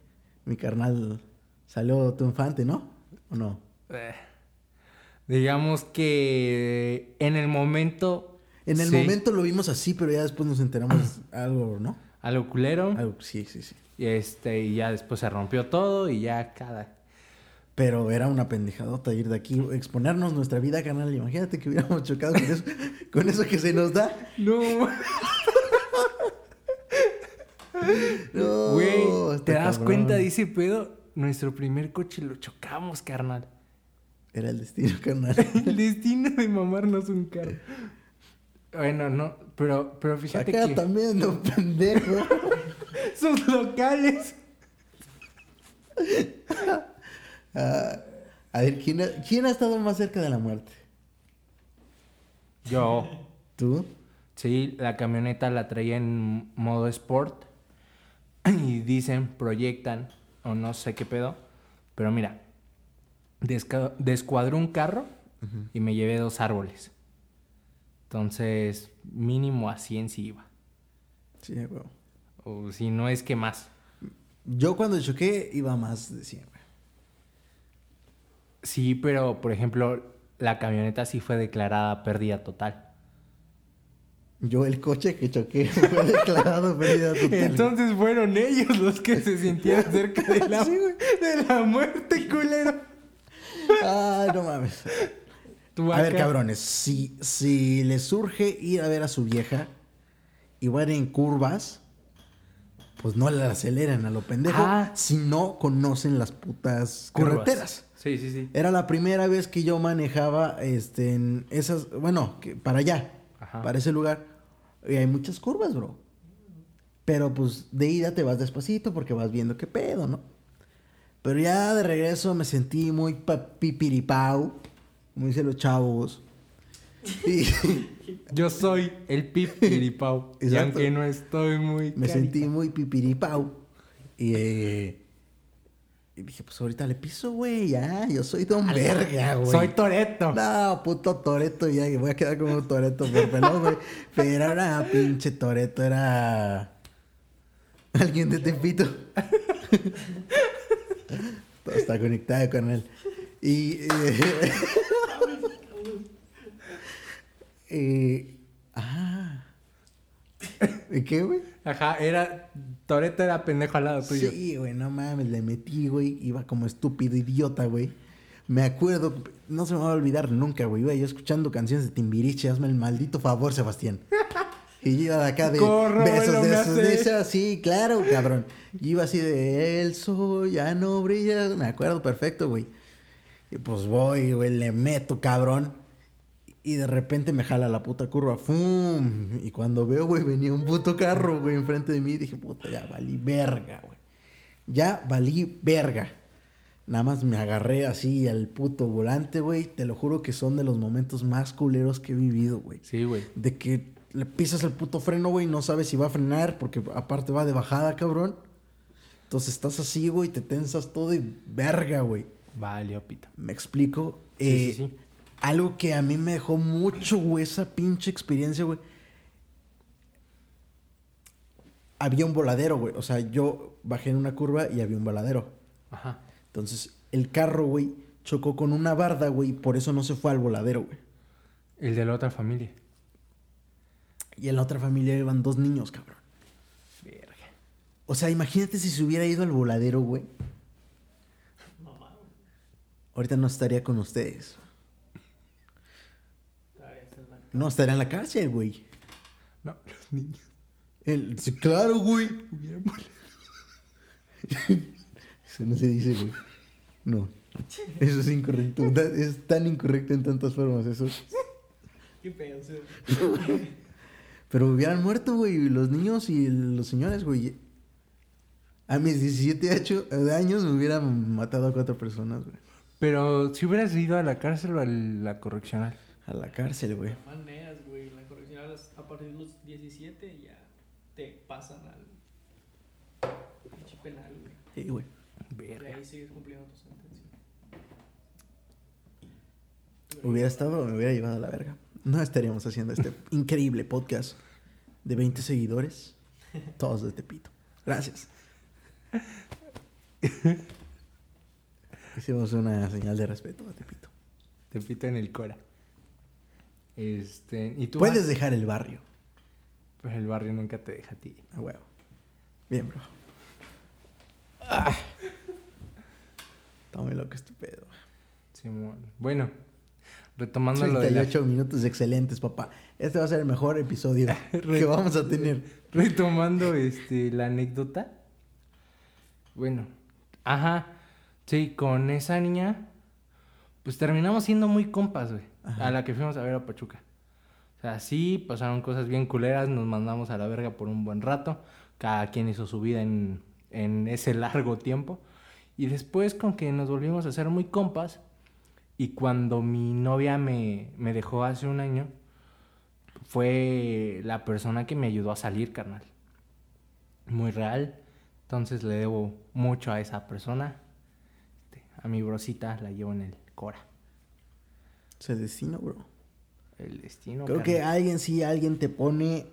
mi carnal salió triunfante, ¿no? ¿O no? Eh, digamos que en el momento. En el sí, momento lo vimos así, pero ya después nos enteramos [CLEARS THROAT] algo, ¿no? Algo culero. Algo, sí, sí, sí. Y este, y ya después se rompió todo y ya cada. Pero era una pendejadota ir de aquí, exponernos nuestra vida, carnal. Imagínate que hubiéramos chocado con eso, [LAUGHS] con eso que se nos da. No, [LAUGHS] [LAUGHS] No, güey. ¿Te das cabrón. cuenta de ese pedo? Nuestro primer coche lo chocamos, carnal. Era el destino, carnal. [LAUGHS] El destino de mamarnos un carro. Bueno, no, pero, pero fíjate Acá que también, no pendejo. [LAUGHS] sus locales. Ah, a ver, ¿quién ha, ¿quién ha estado más cerca de la muerte? Yo, ¿Tú? sí, la camioneta la traía en modo sport. [CLEARS THROAT] Y dicen, proyectan, o no sé qué pedo. Pero mira, desca- descuadró un carro y me llevé dos árboles. Entonces, mínimo a 100 si iba. Sí, güey. O si no es que más. Yo cuando choqué iba más de 100, güey. Sí, pero por ejemplo, la camioneta sí fue declarada pérdida total. Yo el coche que choqué [LAUGHS] fue declarado pérdida total. Entonces fueron ellos los que se sentían cerca de la, de la muerte, culero. Ay, no mames. A ver, cabrones, si, si les surge ir a ver a su vieja y van en curvas, pues no la aceleren a lo pendejo Ah. si no conocen las putas Curvas. carreteras. Sí, sí, sí. Era la primera vez que yo manejaba este, en esas, bueno, que para allá, Ajá. para ese lugar. Y hay muchas curvas, bro. Pero pues de ida te vas despacito porque vas viendo qué pedo, ¿no? Pero ya de regreso me sentí muy pa- pipiripau, como dicen los chavos. Y [LAUGHS] Yo soy el Pip Piripau. y aunque no estoy muy. me sentí muy pipiripau. Y, eh, y dije, pues ahorita le piso, güey, ya, yo soy don verga, güey. Soy Toreto. No, puto Toreto, ya voy a quedar como un Toreto por pelón, güey. Pero era pinche Toreto, era. Alguien de Tepito. Todo está conectado con él. Y. eh, [LAUGHS] eh, ah. ¿Y qué, güey? Ajá, era. Toreto era pendejo al lado tuyo. Sí, güey, no mames, le metí, güey. Iba como estúpido idiota, güey. Me acuerdo, no se me va a olvidar nunca, güey. Iba yo escuchando canciones de Timbiriche, hazme el maldito favor, Sebastián. Y yo iba de acá de Corro, besos de esos, de esas, sí, claro, cabrón. Y iba así de el sol ya no brilla. Me acuerdo perfecto, güey. Y pues voy, güey, le meto, cabrón. Y de repente me jala la puta curva. ¡Fum! Y cuando veo, güey, venía un puto carro, güey, enfrente de mí. Dije, puta, ya valí verga, güey. Ya valí verga. Nada más me agarré así al puto volante, güey. Te lo juro que son de los momentos más culeros que he vivido, güey. Sí, güey. De que le pisas el puto freno, güey, no sabes si va a frenar, porque aparte va de bajada, cabrón. Entonces estás así, güey, te tensas todo y verga, güey. Vale, pito. Me explico. Sí, Eh, sí, sí. Algo que a mí me dejó mucho, güey, esa pinche experiencia, güey. Había un voladero, güey. O sea, yo bajé en una curva y había un voladero. Ajá. Entonces, el carro, güey, chocó con una barda, güey, y por eso no se fue al voladero, güey. El de la otra familia. Y en la otra familia iban dos niños, cabrón. Verga. O sea, imagínate si se hubiera ido al voladero, güey. Mamá, Ahorita no estaría con ustedes. todavía está en la- No, estaría en la cárcel, güey. No, los niños. El- sí, claro, güey. Eso no se dice, güey. No. Eso es incorrecto. Es tan incorrecto en tantas formas eso. Qué pedo. Pero hubieran muerto, güey, los niños y los señores, güey. A mis 17 acho- de años me hubieran matado a cuatro personas, güey. Pero si hubieras ido a la cárcel o a la correccional. A la cárcel, güey. maneras, güey. La correccional a partir de los 17 ya te pasan al pinche penal, güey. Sí, güey. Y ahí sigues cumpliendo tu sentencia. Hubiera estado, me hubiera llevado a la verga. No estaríamos haciendo este [LAUGHS] increíble podcast de 20 seguidores, todos de Tepito. Gracias. [LAUGHS] Hicimos una señal de respeto a Tepito. Te pito en el cora. Este. ¿Y tú? Puedes vas? dejar el barrio. Pues el barrio nunca te deja a ti. A huevo. Bien, bro. Tome lo que estúpido. Simón. Bueno, retomando lo de la, 38 minutos excelentes, papá. Este va a ser el mejor episodio [LAUGHS] que vamos a tener. retomando este la anécdota. Bueno, ajá. Sí, con esa niña pues terminamos siendo muy compas, güey, A la que fuimos a ver a Pachuca. O sea, sí, pasaron cosas bien culeras, nos mandamos a la verga por un buen rato. Cada quien hizo su vida en, en ese largo tiempo. Y después con que nos volvimos a hacer muy compas, y cuando mi novia me, me dejó hace un año, fue la persona que me ayudó a salir, carnal. Muy real. Entonces le debo mucho a esa persona. Este, a mi brosita la llevo en el Cora. Se destino, bro. El destino. Creo que alguien sí, alguien te pone.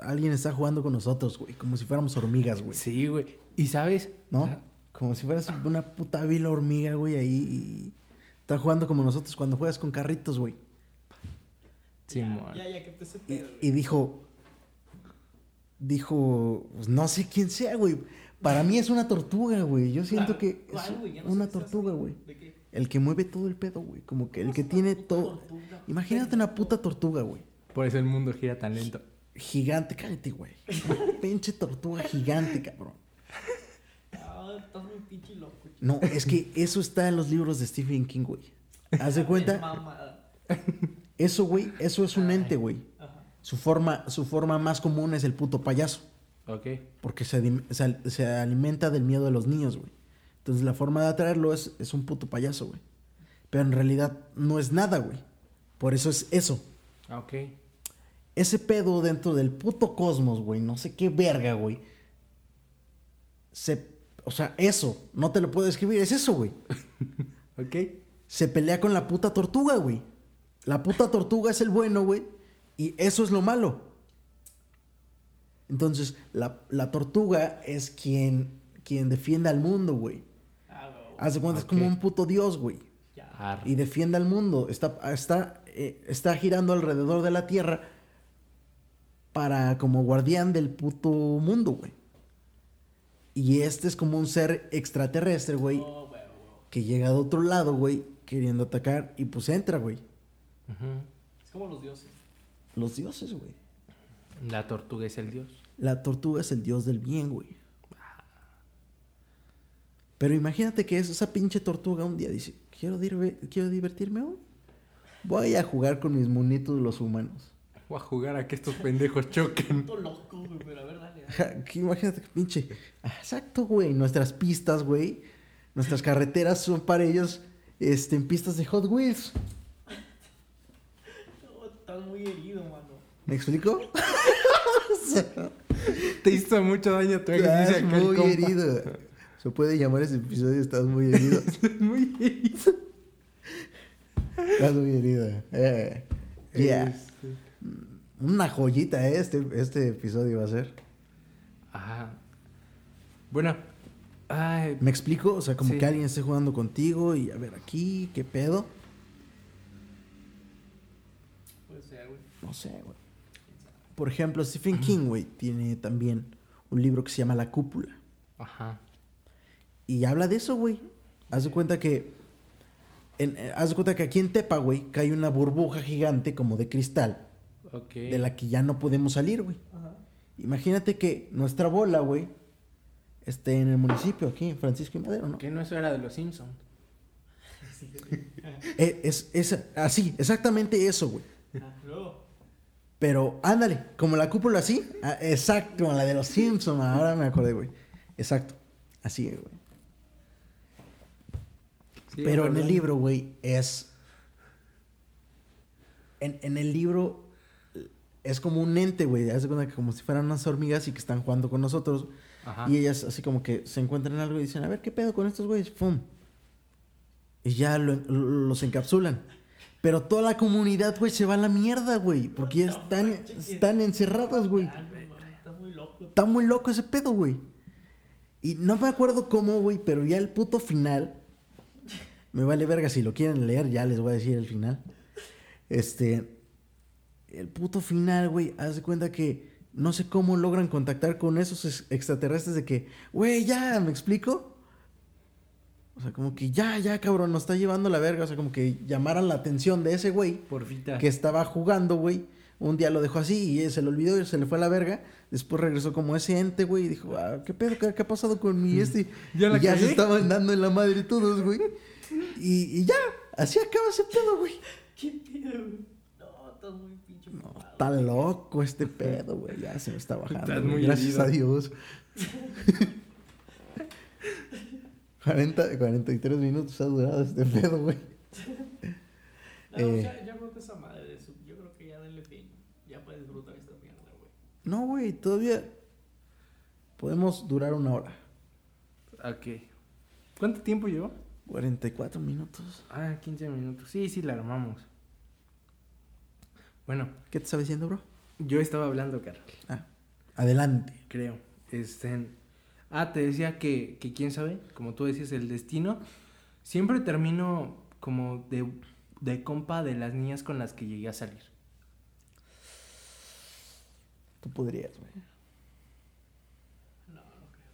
alguien está jugando con nosotros, güey. Como si fuéramos hormigas, güey. Sí, güey. ¿Y sabes? ¿No? Como si fueras una puta vil hormiga, güey, ahí. Y está jugando como nosotros cuando juegas con carritos, güey. Simón. Ya, ya, que te Y, dijo. Dijo. pues, no sé quién sea, güey. Para mí es una tortuga, güey. Yo siento ¿Cuál, [LAUGHS] que cuál, es güey? Ya no una tortuga, güey. ¿De qué? El que mueve todo el pedo, güey. Como que el que tiene todo. tortuga, Imagínate una puta tortuga, güey. Por eso el mundo gira tan lento. Gigante, cállate, güey. Una [LAUGHS] Pinche tortuga gigante, cabrón. Ah, estás muy pinche loco. chico. No, es que eso está en los libros de Stephen King, güey. ¿Haz de [LAUGHS] cuenta? Eso, güey, eso es un ente, güey. Ajá. Su forma, su forma más común es el puto payaso. Ok. Porque se, se se alimenta del miedo de los niños, güey. Entonces la forma de atraerlo es, es un puto payaso, güey. Pero en realidad no es nada, güey. Por eso es eso. Ah, Ok. Ese pedo dentro del puto cosmos, güey. No sé qué verga, güey. Se... O sea, eso. No te lo puedo describir. Es eso, güey. [LAUGHS] Ok. se pelea con la puta tortuga, güey. La puta tortuga es el bueno, güey. Y eso es lo malo. Entonces, la, la tortuga es quien, quien defiende al mundo, güey. Haz de cuenta, es como un puto dios, güey. Ya. Y defiende al mundo. Está, está, eh, está girando alrededor de la tierra para como guardián del puto mundo, güey. Y este es como un ser extraterrestre, güey, Oh, que llega de otro lado, güey, queriendo atacar y pues entra, güey. Es como los dioses. Los dioses, güey. La tortuga es el dios. La tortuga es el dios del bien, güey. Pero imagínate que es esa pinche tortuga un día dice, quiero, dirve- quiero divertirme hoy. Voy a jugar con mis monitos los humanos. Voy a jugar a que estos pendejos choquen. Loco, güey, pero a ver, dale. imagínate que pinche. Exacto, güey. Nuestras pistas, güey. Nuestras carreteras son para ellos este, en pistas de Hot Wheels. No, estás muy herido, mano. ¿Me explico? [LAUGHS] Te hizo mucho daño tu ex, Estás muy compa. herido. Se puede llamar ese episodio Estás muy herido. [LAUGHS] muy herido. Estás muy herido. Eh. Yeah. Este, Una joyita eh, este, este episodio va a ser. Ajá. Bueno. Ay, ¿Me explico? O sea, como Sí. que alguien esté jugando contigo y a ver aquí, ¿qué pedo? Puede ser, güey. No sé, güey. Por ejemplo, Stephen King, güey, tiene también un libro que se llama La Cúpula. Ajá. Y habla de eso, güey. Haz de cuenta que. en- eh, haz de cuenta que aquí en Tepa, güey, cae una burbuja gigante como de cristal. Ok. De la que ya no podemos salir, güey. Ajá. Imagínate que nuestra bola, güey, esté en el municipio, aquí en Francisco y Madero, ¿no? Que no eso era de los Simpsons. [LAUGHS] Eh, Es, es así, exactamente eso, güey. Ah. Pero ándale, como la cúpula así. ah, exacto, la de los Simpsons. Ahora me acordé, güey. Exacto. Así, güey. Sí, Pero en el libro, güey, es. En, en el libro es como un ente, güey. Haz cuenta que como si fueran unas hormigas y que están jugando con nosotros. Ajá. Y ellas así como que se encuentran algo y dicen, a ver, ¿qué pedo con estos güeyes? ¡Fum! Y ya lo- lo- los encapsulan. Pero toda la comunidad, güey, se va a la mierda, güey. Porque ya están, están encerradas, güey. Ah, no, mames, Está muy loco. Está muy loco ese pedo, güey. Y no me acuerdo cómo, güey, pero ya el puto final. Me vale verga, si lo quieren leer, ya les voy a decir el final. Este. El puto final, güey, haz de cuenta que no sé cómo logran contactar con esos ex- extraterrestres de que, güey, ya, ¿me explico? O sea, como que ya, ya, cabrón, nos está llevando la verga. O sea, como que llamaran la atención de ese güey Porfita. que estaba jugando, güey. Un día lo dejó así y se le olvidó y se le fue a la verga. Después regresó como ese ente, güey, y dijo, ah, ¿qué pedo? ¿Qué, qué ha pasado con mi [LAUGHS] este? ¿Ya la y ya se estaban dando en la madre todos, güey. Y, y ya, así acaba ese pedo, güey. ¿Qué pedo, güey? No, estás muy pinche No, fumado. está loco este pedo, güey. Ya se me está bajando. Estás muy Gracias herido. a Dios. 40, 43 minutos ha durado este pedo, güey. No, Eh. ya, ya que esa madre de eso. Yo creo que ya denle fin. Ya puedes disfrutar esta mierda, güey. No, güey, todavía podemos durar una hora. Ok. ¿Cuánto tiempo llevó? 44 minutos. Ah, 15 minutos. Sí, sí, la armamos. Bueno, ¿Qué te estaba diciendo, bro? yo estaba hablando, Carol. Ah, adelante. Creo. Este. Ah, te decía que, que quién sabe, como tú decías, el destino. Siempre termino como de, de compa de las niñas con las que llegué a salir. Tú podrías, güey. No, no creo.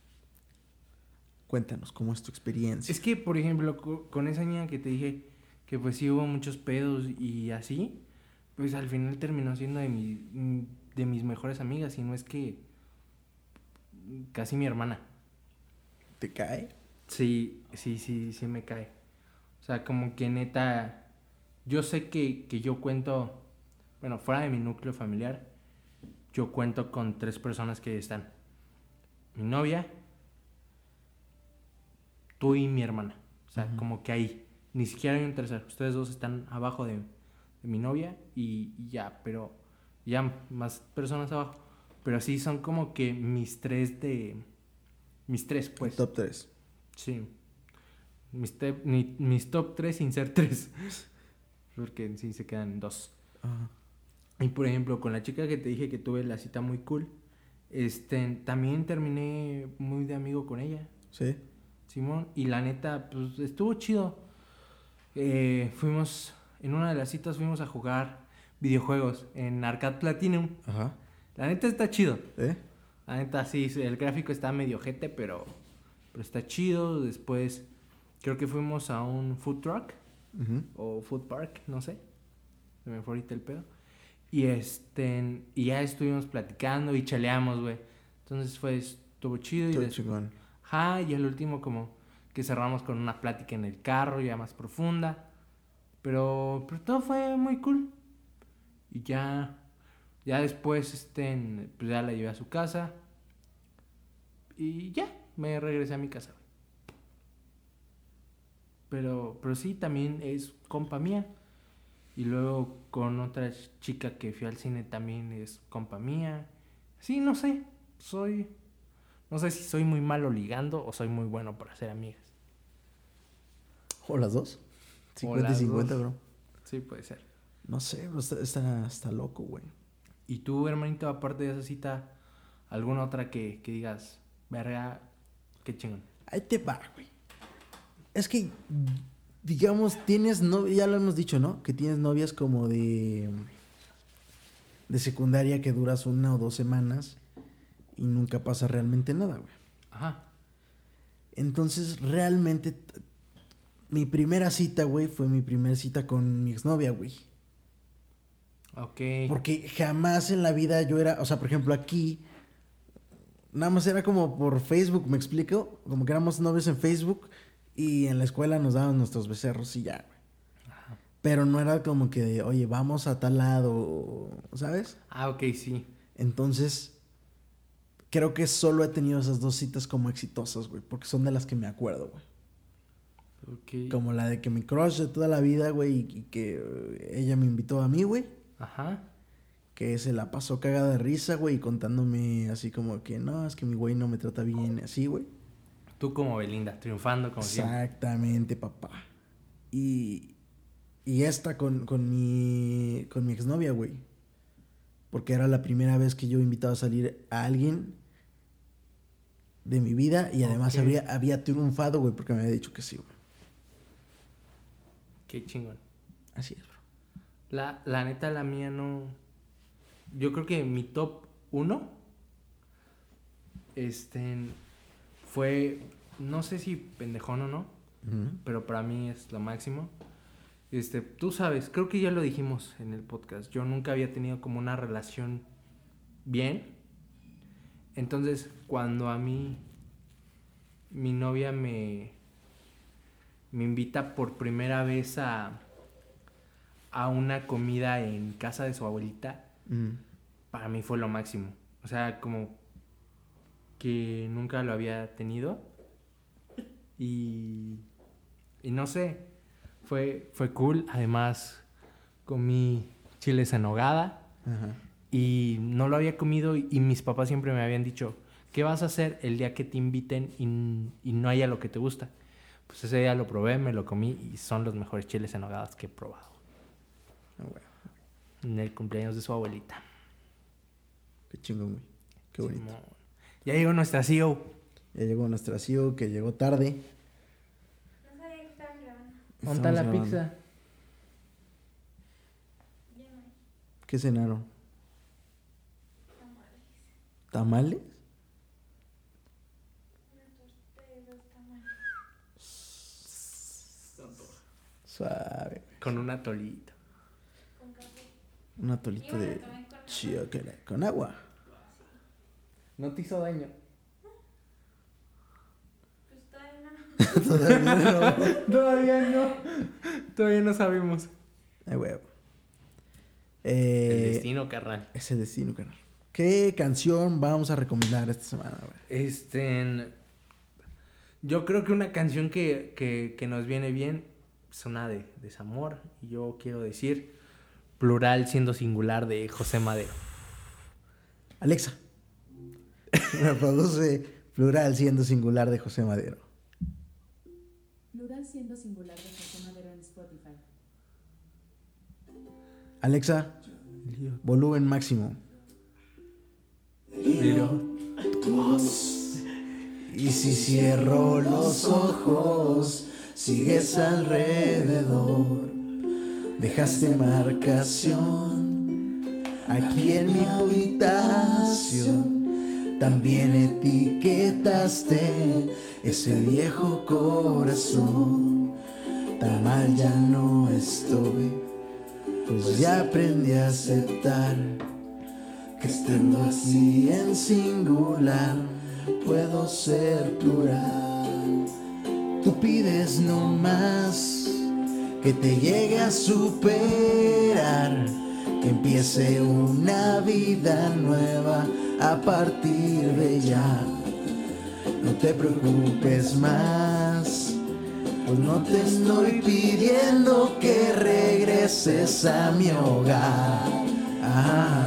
Cuéntanos, ¿cómo es tu experiencia? Es que, por ejemplo, co- con esa niña que te dije que pues sí hubo muchos pedos y así, pues al final terminó siendo de, mi, de mis mejores amigas y no es que casi mi hermana. ¿Te cae? Sí, sí, sí, sí me cae. O sea, como que neta, yo sé que, que yo cuento, bueno, fuera de mi núcleo familiar, yo cuento con tres personas que están. Mi novia, tú y mi hermana. O sea, como que ahí. Ni siquiera hay un tercero. Ustedes dos están abajo de, de mi novia y, y ya, pero ya más personas abajo. Pero sí son como que mis tres de... Mis tres, pues. Top 3. Sí. Mis, te- mi- mis top 3 sin ser [LAUGHS] 3. Porque sí se quedan dos. Y por ejemplo, con la chica que te dije que tuve la cita muy cool, este, también terminé muy de amigo con ella, Sí. Simón. Y la neta, pues estuvo chido. Eh, fuimos, en una de las citas fuimos a jugar videojuegos en Arcade Platinum. Ajá. La neta está chido. ¿Eh? La neta sí, el gráfico está medio jete, pero, pero está chido. Después creo que fuimos a un food truck o food park, no sé. Se me fue ahorita el pedo. Y este, y ya estuvimos platicando y chaleamos, güey. Entonces fue, estuvo chido y Estuvo des- chingón. Y el último como que cerramos con una plática en el carro ya más profunda. Pero, pero todo fue muy cool. Y ya, ya después, este, pues ya la llevé a su casa. Y ya, me regresé a mi casa. Pero, pero sí, también es compa mía. Y luego con otra chica que fui al cine también es compa mía. Sí, no sé, soy... No sé si soy muy malo ligando o soy muy bueno para hacer amigas. ¿O las dos? 50 y las 50, dos. bro. Sí, puede ser. No sé, bro. Está, está, está loco, güey. ¿Y tú, hermanito, aparte de esa cita, alguna otra que, que digas, verga, qué chingón? Ahí te va, güey. Es que, digamos, tienes novia, ya lo hemos dicho, ¿no? Que tienes novias como de. de secundaria que duras una o dos semanas y nunca pasa realmente nada, güey. Ajá. Entonces, realmente, mi primera cita, güey, fue mi primera cita con mi exnovia, güey. Ok. Porque jamás en la vida yo era, o sea, por ejemplo, aquí, nada más era como por Facebook, ¿me explico? Como que éramos novios en Facebook y en la escuela nos daban nuestros becerros y ya, güey. Pero no era como que, oye, vamos a tal lado, ¿sabes? Ah, ok, sí. Entonces, creo que solo he tenido esas dos citas como exitosas, güey, porque son de las que me acuerdo, güey. Ok. Como la de que mi crush de toda la vida, güey, y que eh, ella me invitó a mí, güey. Ajá. que se la pasó cagada de risa, güey, y contándome así como que no, es que mi güey no me trata bien, así, güey. Tú como Belinda, triunfando como siempre. Exactamente, papá. Y, y esta con, con mi, con mi exnovia, güey. Porque era la primera vez que yo invitaba a salir a alguien de mi vida y además Ok. había, había triunfado, güey, porque me había dicho que sí, güey. Qué chingón. Así es, bro. La, la neta, la mía no. Yo creo que mi top 1 este, fue. No sé si pendejón o no, pero para mí es lo máximo. Este, tú sabes, creo que ya lo dijimos en el podcast. Yo nunca había tenido como una relación bien. Entonces, cuando a mí mi novia me me invita por primera vez a a una comida en casa de su abuelita, Ujú. para mí fue lo máximo. O sea, como que nunca lo había tenido. Y, y no sé, fue, fue cool. Además, comí chiles en nogada Ajá. y no lo había comido y mis papás siempre me habían dicho, ¿qué vas a hacer el día que te inviten y, y no haya lo que te gusta? Pues ese día lo probé, me lo comí y son los mejores chiles en nogadas que he probado. Ah. En el cumpleaños de su abuelita. Qué chingón, güey. Qué bonito. Simón. Ya llegó nuestra CEO. Ya llegó nuestra CEO que llegó tarde. No sabía que estaban grabando. ¿Dónde está Estamos la grabando. pizza? ¿Qué cenaron? tamales. ¿Tamales? Una torta de dos tamales. Suave. Con un atolito. Con café. Un atolito de tomé con agua. No te hizo daño. Pues todavía no. Todavía no. Todavía no. Todavía no sabemos. Ay, güey. El Eh, destino, carnal. ese destino, canal. ¿Qué canción vamos a recomendar esta semana, güey? Este. Yo creo que una canción que, que, que nos viene bien es una de desamor. Y yo quiero decir plural siendo singular de José Madero. Alexa. [LAUGHS] Reproduce plural siendo singular de José Madero. Plural siendo singular de José Madero en Spotify. Alexa, volumen máximo. Y si cierro los ojos, sigues alrededor. Dejaste marcación aquí en mi habitación. también etiquetaste ese viejo corazón. Tan mal ya no estoy, pues ya aprendí a aceptar que estando así en singular puedo ser plural. Tú pides no más que te llegue a superar, que empiece una vida nueva a partir de ya. No te preocupes más, pues no te estoy pidiendo que regreses a mi hogar. Ah,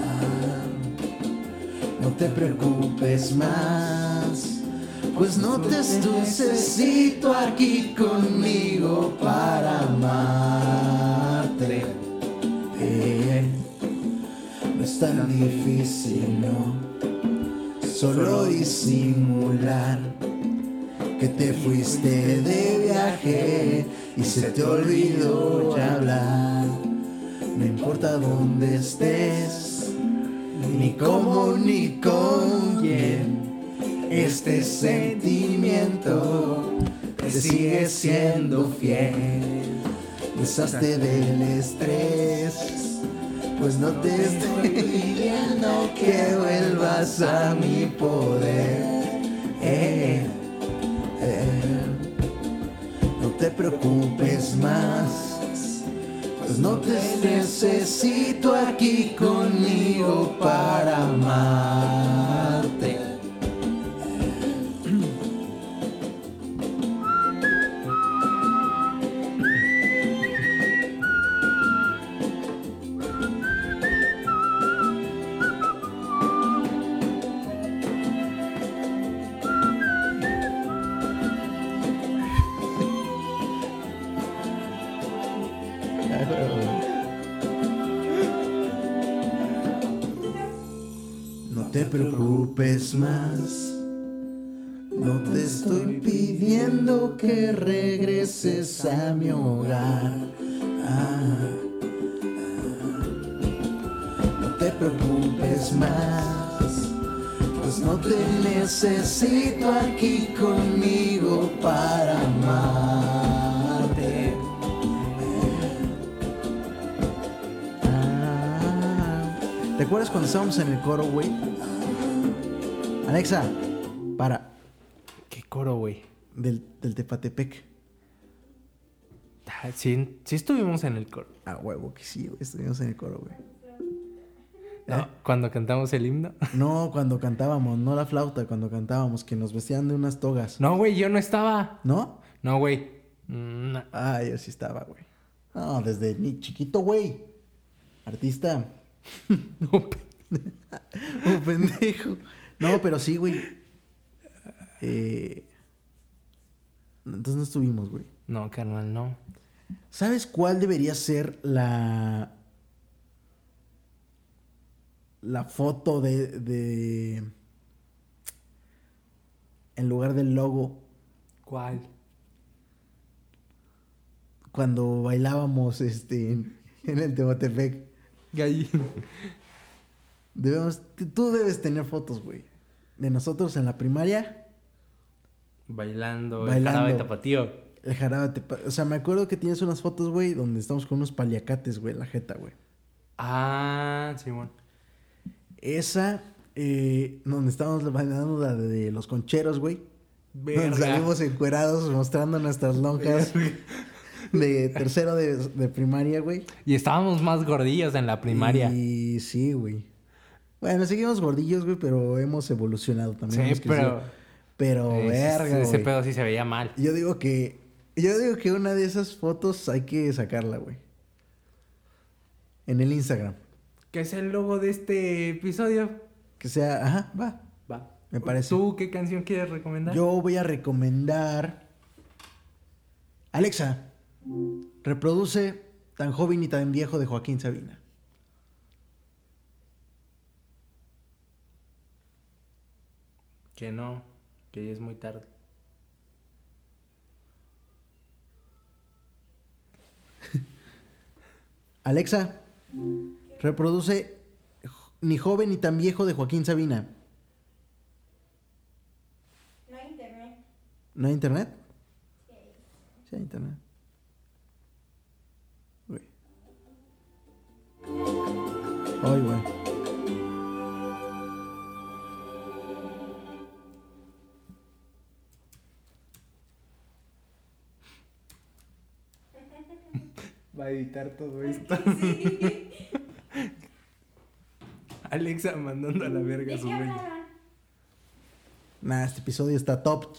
ah. No te preocupes más, pues no te necesito aquí conmigo para amarte. Eh, no es tan difícil, no, solo disimular que te fuiste de viaje y se te olvidó ya hablar. No importa dónde estés, ni cómo ni con quién. Este sentimiento te sigue siendo fiel. Deshazte del estrés, pues no te estoy pidiendo que vuelvas a mi poder. Eh, eh. No te preocupes más, pues no te necesito aquí conmigo para amarte. Te preocupes más. No te estoy pidiendo que regreses a mi hogar. Ah, ah. No te preocupes más. Pues no te necesito aquí conmigo para amarte. ¿Te acuerdas cuando estábamos en el coro, güey? Alexa, para. ¿Qué coro, güey? Del, del Tepatepec. Ah, Sí, sí estuvimos en el coro. Ah, huevo, que sí, güey. Estuvimos en el coro, güey. ¿no? Cuando cantamos el himno. [LAUGHS] No, cuando cantábamos, no la flauta, cuando cantábamos, que nos vestían de unas togas. No, güey, yo no estaba. ¿No? No, güey. Mm, no. Ah, yo sí estaba, güey. No, desde ni chiquito, güey. Artista. [LAUGHS] No, pendejo. No, pero sí, güey. Eh, Entonces no estuvimos, güey. No, carnal, no. ¿Sabes cuál debería ser la. La foto de. de... En lugar del logo. ¿Cuál? Cuando bailábamos este, en, en el Tehuantepec. Debemos. Tú debes tener fotos, güey. De nosotros en la primaria. Bailando, Bailando. el jarabe tapatío. El jarabe tepa- O sea, me acuerdo que tienes unas fotos, güey, donde estamos con unos paliacates, güey, en la jeta, güey. Ah, Simón. Esa, eh, donde estábamos bailando la de los concheros, güey. Donde Verga. salimos encuerados mostrando nuestras lonjas [LAUGHS] de tercero de, de primaria, güey. Y estábamos más gordillos en la primaria. Y sí, güey. Bueno, seguimos gordillos, güey, pero hemos evolucionado también. Sí, pero. Pero, ese- verga, Ese güey. pedo sí se veía mal. Yo digo que... Yo digo que una de esas fotos hay que sacarla, güey. En el Instagram. ¿Qué es el logo de este episodio? Que sea... Ajá, va. Va. Me parece. ¿Tú qué canción quieres recomendar? Yo voy a recomendar. Alexa, Reproduce tan joven y tan viejo de Joaquín Sabina. Que no, que ya es muy tarde. [LAUGHS] Alexa, reproduce ni joven ni tan viejo de Joaquín Sabina. No hay internet. ¿No hay internet? Sí. Sí hay internet. Ay, güey. Va a editar todo esto. [LAUGHS] Alexa mandando a la verga a ¿De su güey. Nah, este episodio está top,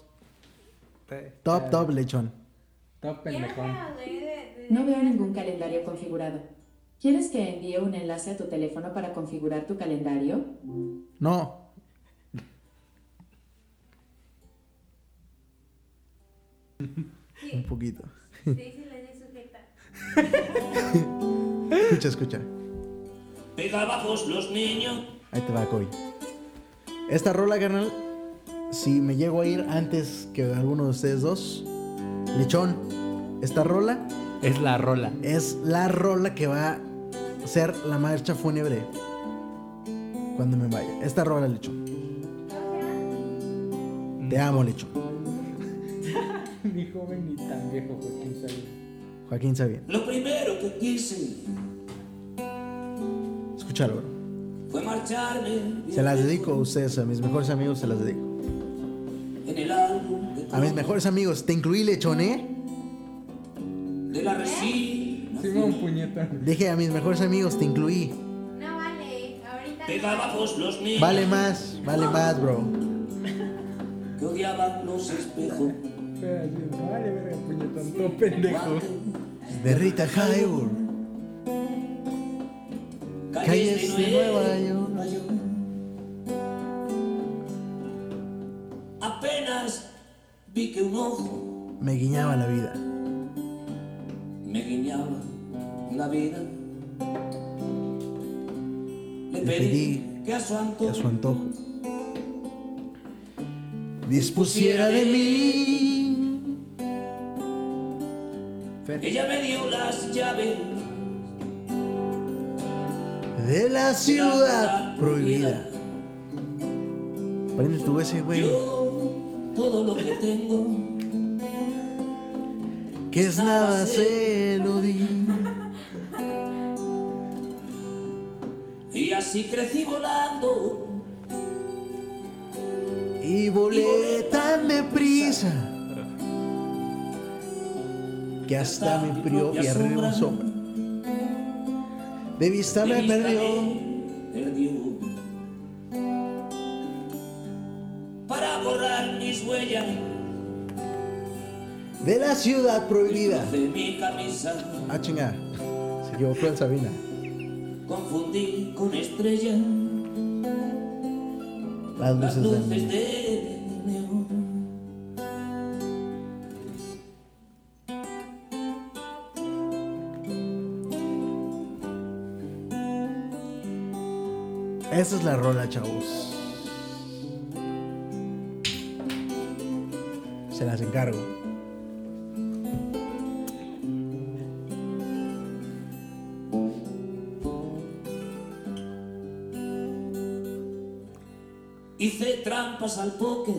top, top, lechón. Top pendejón. No veo ningún calendario configurado. ¿Quieres que envíe un enlace a tu teléfono para configurar tu calendario? No. Un poquito. sí, sí, le di sujeta. [LAUGHS] Escucha, escucha. Pega bajos los niños. Ahí te va, Coy. Esta rola, carnal, si me llego a ir antes que alguno de ustedes dos, lechón, esta rola Es la rola. es la rola que va ser la marcha fúnebre cuando me vaya. Esta rola, lechón. Te amo, lechón. Ni [LAUGHS] joven ni tan viejo, Joaquín Sabina. Joaquín Sabina. Lo primero que quise Escúchalo, bro. fue marcharme. Se las dedico a ustedes, a mis mejores amigos, se las dedico. En el álbum de, A mis mejores amigos, te incluí, lechón, ¿eh? Puñeta. Dije a mis mejores amigos, te incluí. No vale, ahorita. Pega bajos los niños. Vale más, vale más, bro. Que odiaban los espejos. Vale, verga, puñetón. Todo pendejo. De Rita Hayworth. Calles de Nueva York. Apenas vi que un ojo Me guiñaba la vida. La vida. Le Le pedí pedí que a su que antojo a su antojo dispusiera de mí. ella me dio las llaves De la ciudad prohibida. Prende tu ese, güey. Yo todo lo que tengo Que es nada, se lo di. Así crecí volando. Y volé tan deprisa que hasta mi propia río sombra de vista me perdió. me perdió. Para borrar mis huellas De la ciudad prohibida. de mi camisa, Ah, chinga. Se equivocó el Sabina. Confundí con estrellas Las las luces luces de de neón. Esa es la rola, chavos. Se las encargo. Trampas al póker,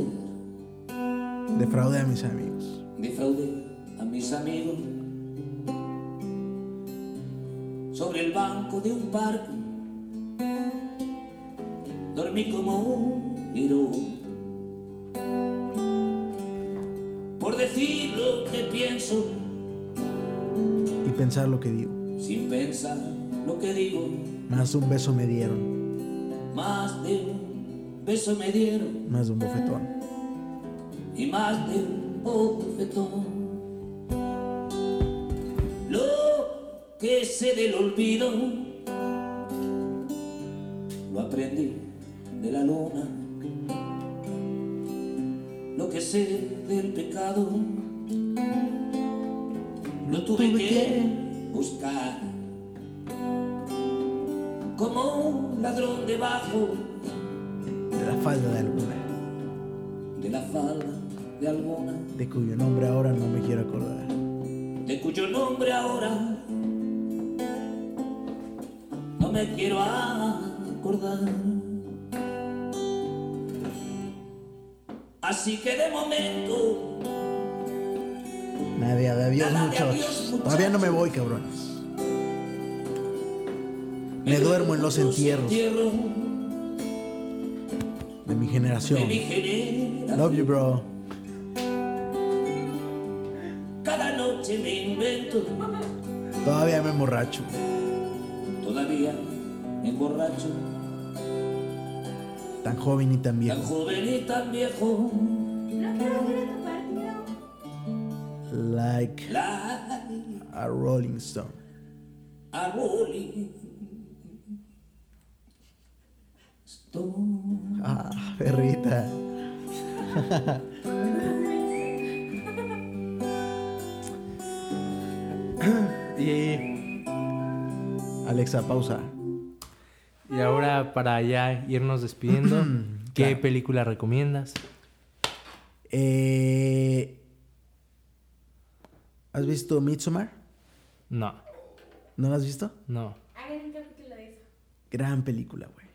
Defraudé a mis amigos. defraudé a mis amigos sobre el banco de un parque. Dormí como un virú por decir lo que pienso Y pensar lo que digo. sin pensar lo que digo. Más de un beso me dieron. Más de un beso me dieron Más de un bofetón. y más de un bofetón. Lo que sé del olvido lo aprendí de la luna. Lo que sé del pecado lo tuve que buscar. Como un ladrón debajo falda de alguna. de la falda de alguna. De cuyo nombre ahora no me quiero acordar. de cuyo nombre ahora no me quiero acordar. Así que de momento Nada de adiós, Nada de muchachos. Todavía no me voy, cabrones. Me duermo en los entierros entierros mi de generación. mi generación. Love you, bro. Cada noche me invento, Todavía me emborracho. todavía me emborracho, Tan joven y tan tan viejo. joven y tan viejo. No quiero ver tu partido. Like La a Rolling Stone. a Rolling Stone. Ah, perrita. Y, Alexa, pausa. y ahora para ya irnos despidiendo, [CLEARS THROAT] ¿qué Claro. película recomiendas? Eh, ¿Has visto Midsommar? No, ¿No la has visto? no. Hagan un capítulo de eso. Gran película, güey.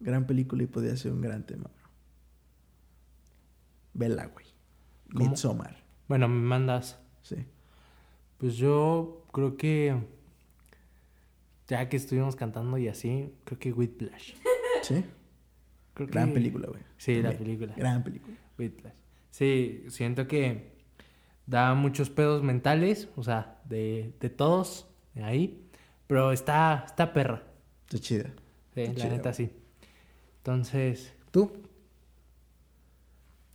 Gran película y podría ser un gran tema, bro. Vela, güey. ¿Cómo? Midsommar. Bueno, me mandas. Sí. Pues yo creo que ya que estuvimos cantando y así, creo que Whiplash. ¿Sí? Creo que- Gran película, güey. Sí, la película. Gran película. Whiplash. Sí, siento que da muchos pedos mentales, o sea, de, de todos de ahí, pero está, está perra. Está chida. Sí, Está la chida, neta sí. Entonces, ¿Tú?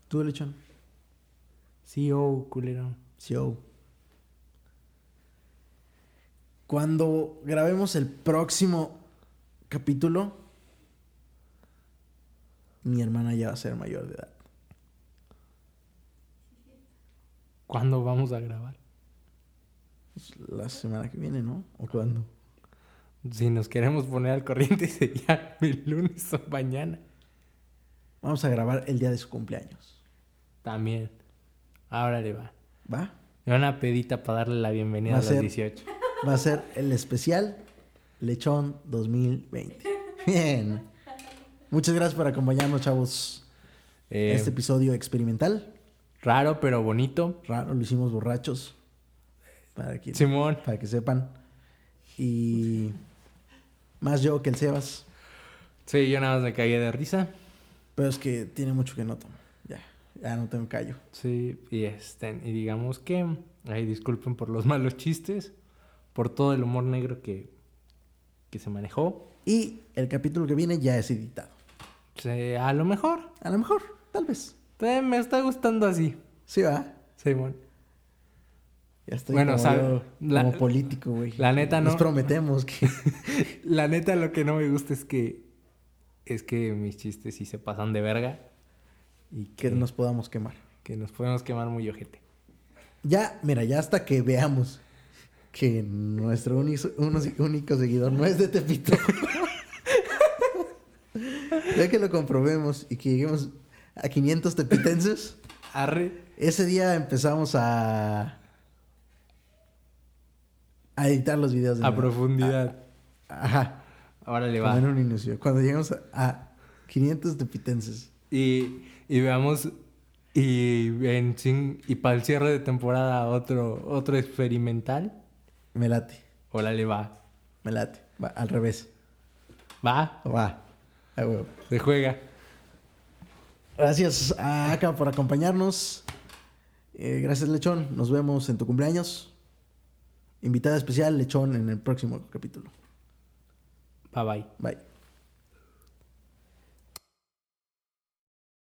¿Tú, Lechón? CEO, culero. Sí, oh. Cuando grabemos el próximo capítulo, mi hermana ya va a ser mayor de edad. ¿Cuándo vamos a grabar? Pues, La semana que viene, ¿no? ¿O cuándo? Si nos queremos poner al corriente [LAUGHS] sería el lunes o mañana. Vamos a grabar el día de su cumpleaños. También. Ahora le va. ¿Va? Y Una pedita para darle la bienvenida Va a a los ser- 18. [LAUGHS] Va a ser el especial Lechón 2020. [LAUGHS] Bien. Muchas gracias por acompañarnos, chavos. Eh, Este episodio experimental. Raro, pero bonito. Raro, lo hicimos borrachos. Para que, Simón. para que sepan. Y más yo que el Sebas. Sí, yo nada más me cagué de risa. Pero es que tiene mucho que no tomo. Ya, ya no tengo callo. Sí, y este, y digamos que, ay, disculpen por los [LAUGHS] malos chistes, por todo el humor negro que, que se manejó. Y el capítulo que viene ya es editado. Sí, a lo mejor, A lo mejor, tal vez. eh, me está gustando así, Sí, va. Simón. Ya estoy Bueno, como, sabe- yo- la- como político, güey. la neta, no. prometemos que... [LAUGHS] La neta, lo que no me gusta es que, es que mis chistes sí se pasan de verga y que que, nos podamos quemar. que nos podemos quemar muy ojete. Ya, mira, ya hasta que veamos que nuestro uni- uno- único seguidor no es de Tepito. [LAUGHS] ya que lo comprobemos y que lleguemos a 500 tepitenses, Arre. ese día empezamos a a editar los videos de A nuevo. profundidad. Ajá, Ahora le va. en un inicio. Cuando llegamos a, a 500 tepitenses. Y, y veamos. Y, en, y para el cierre de temporada, otro, otro experimental. Me late, Órale, va. me late. Va, al revés. Va, Va. A huevo. se juega. Gracias a Aka por acompañarnos. Eh, gracias, Lechón. Nos vemos en tu cumpleaños. Invitada especial, Lechón, en el próximo capítulo. Bye bye. Bye.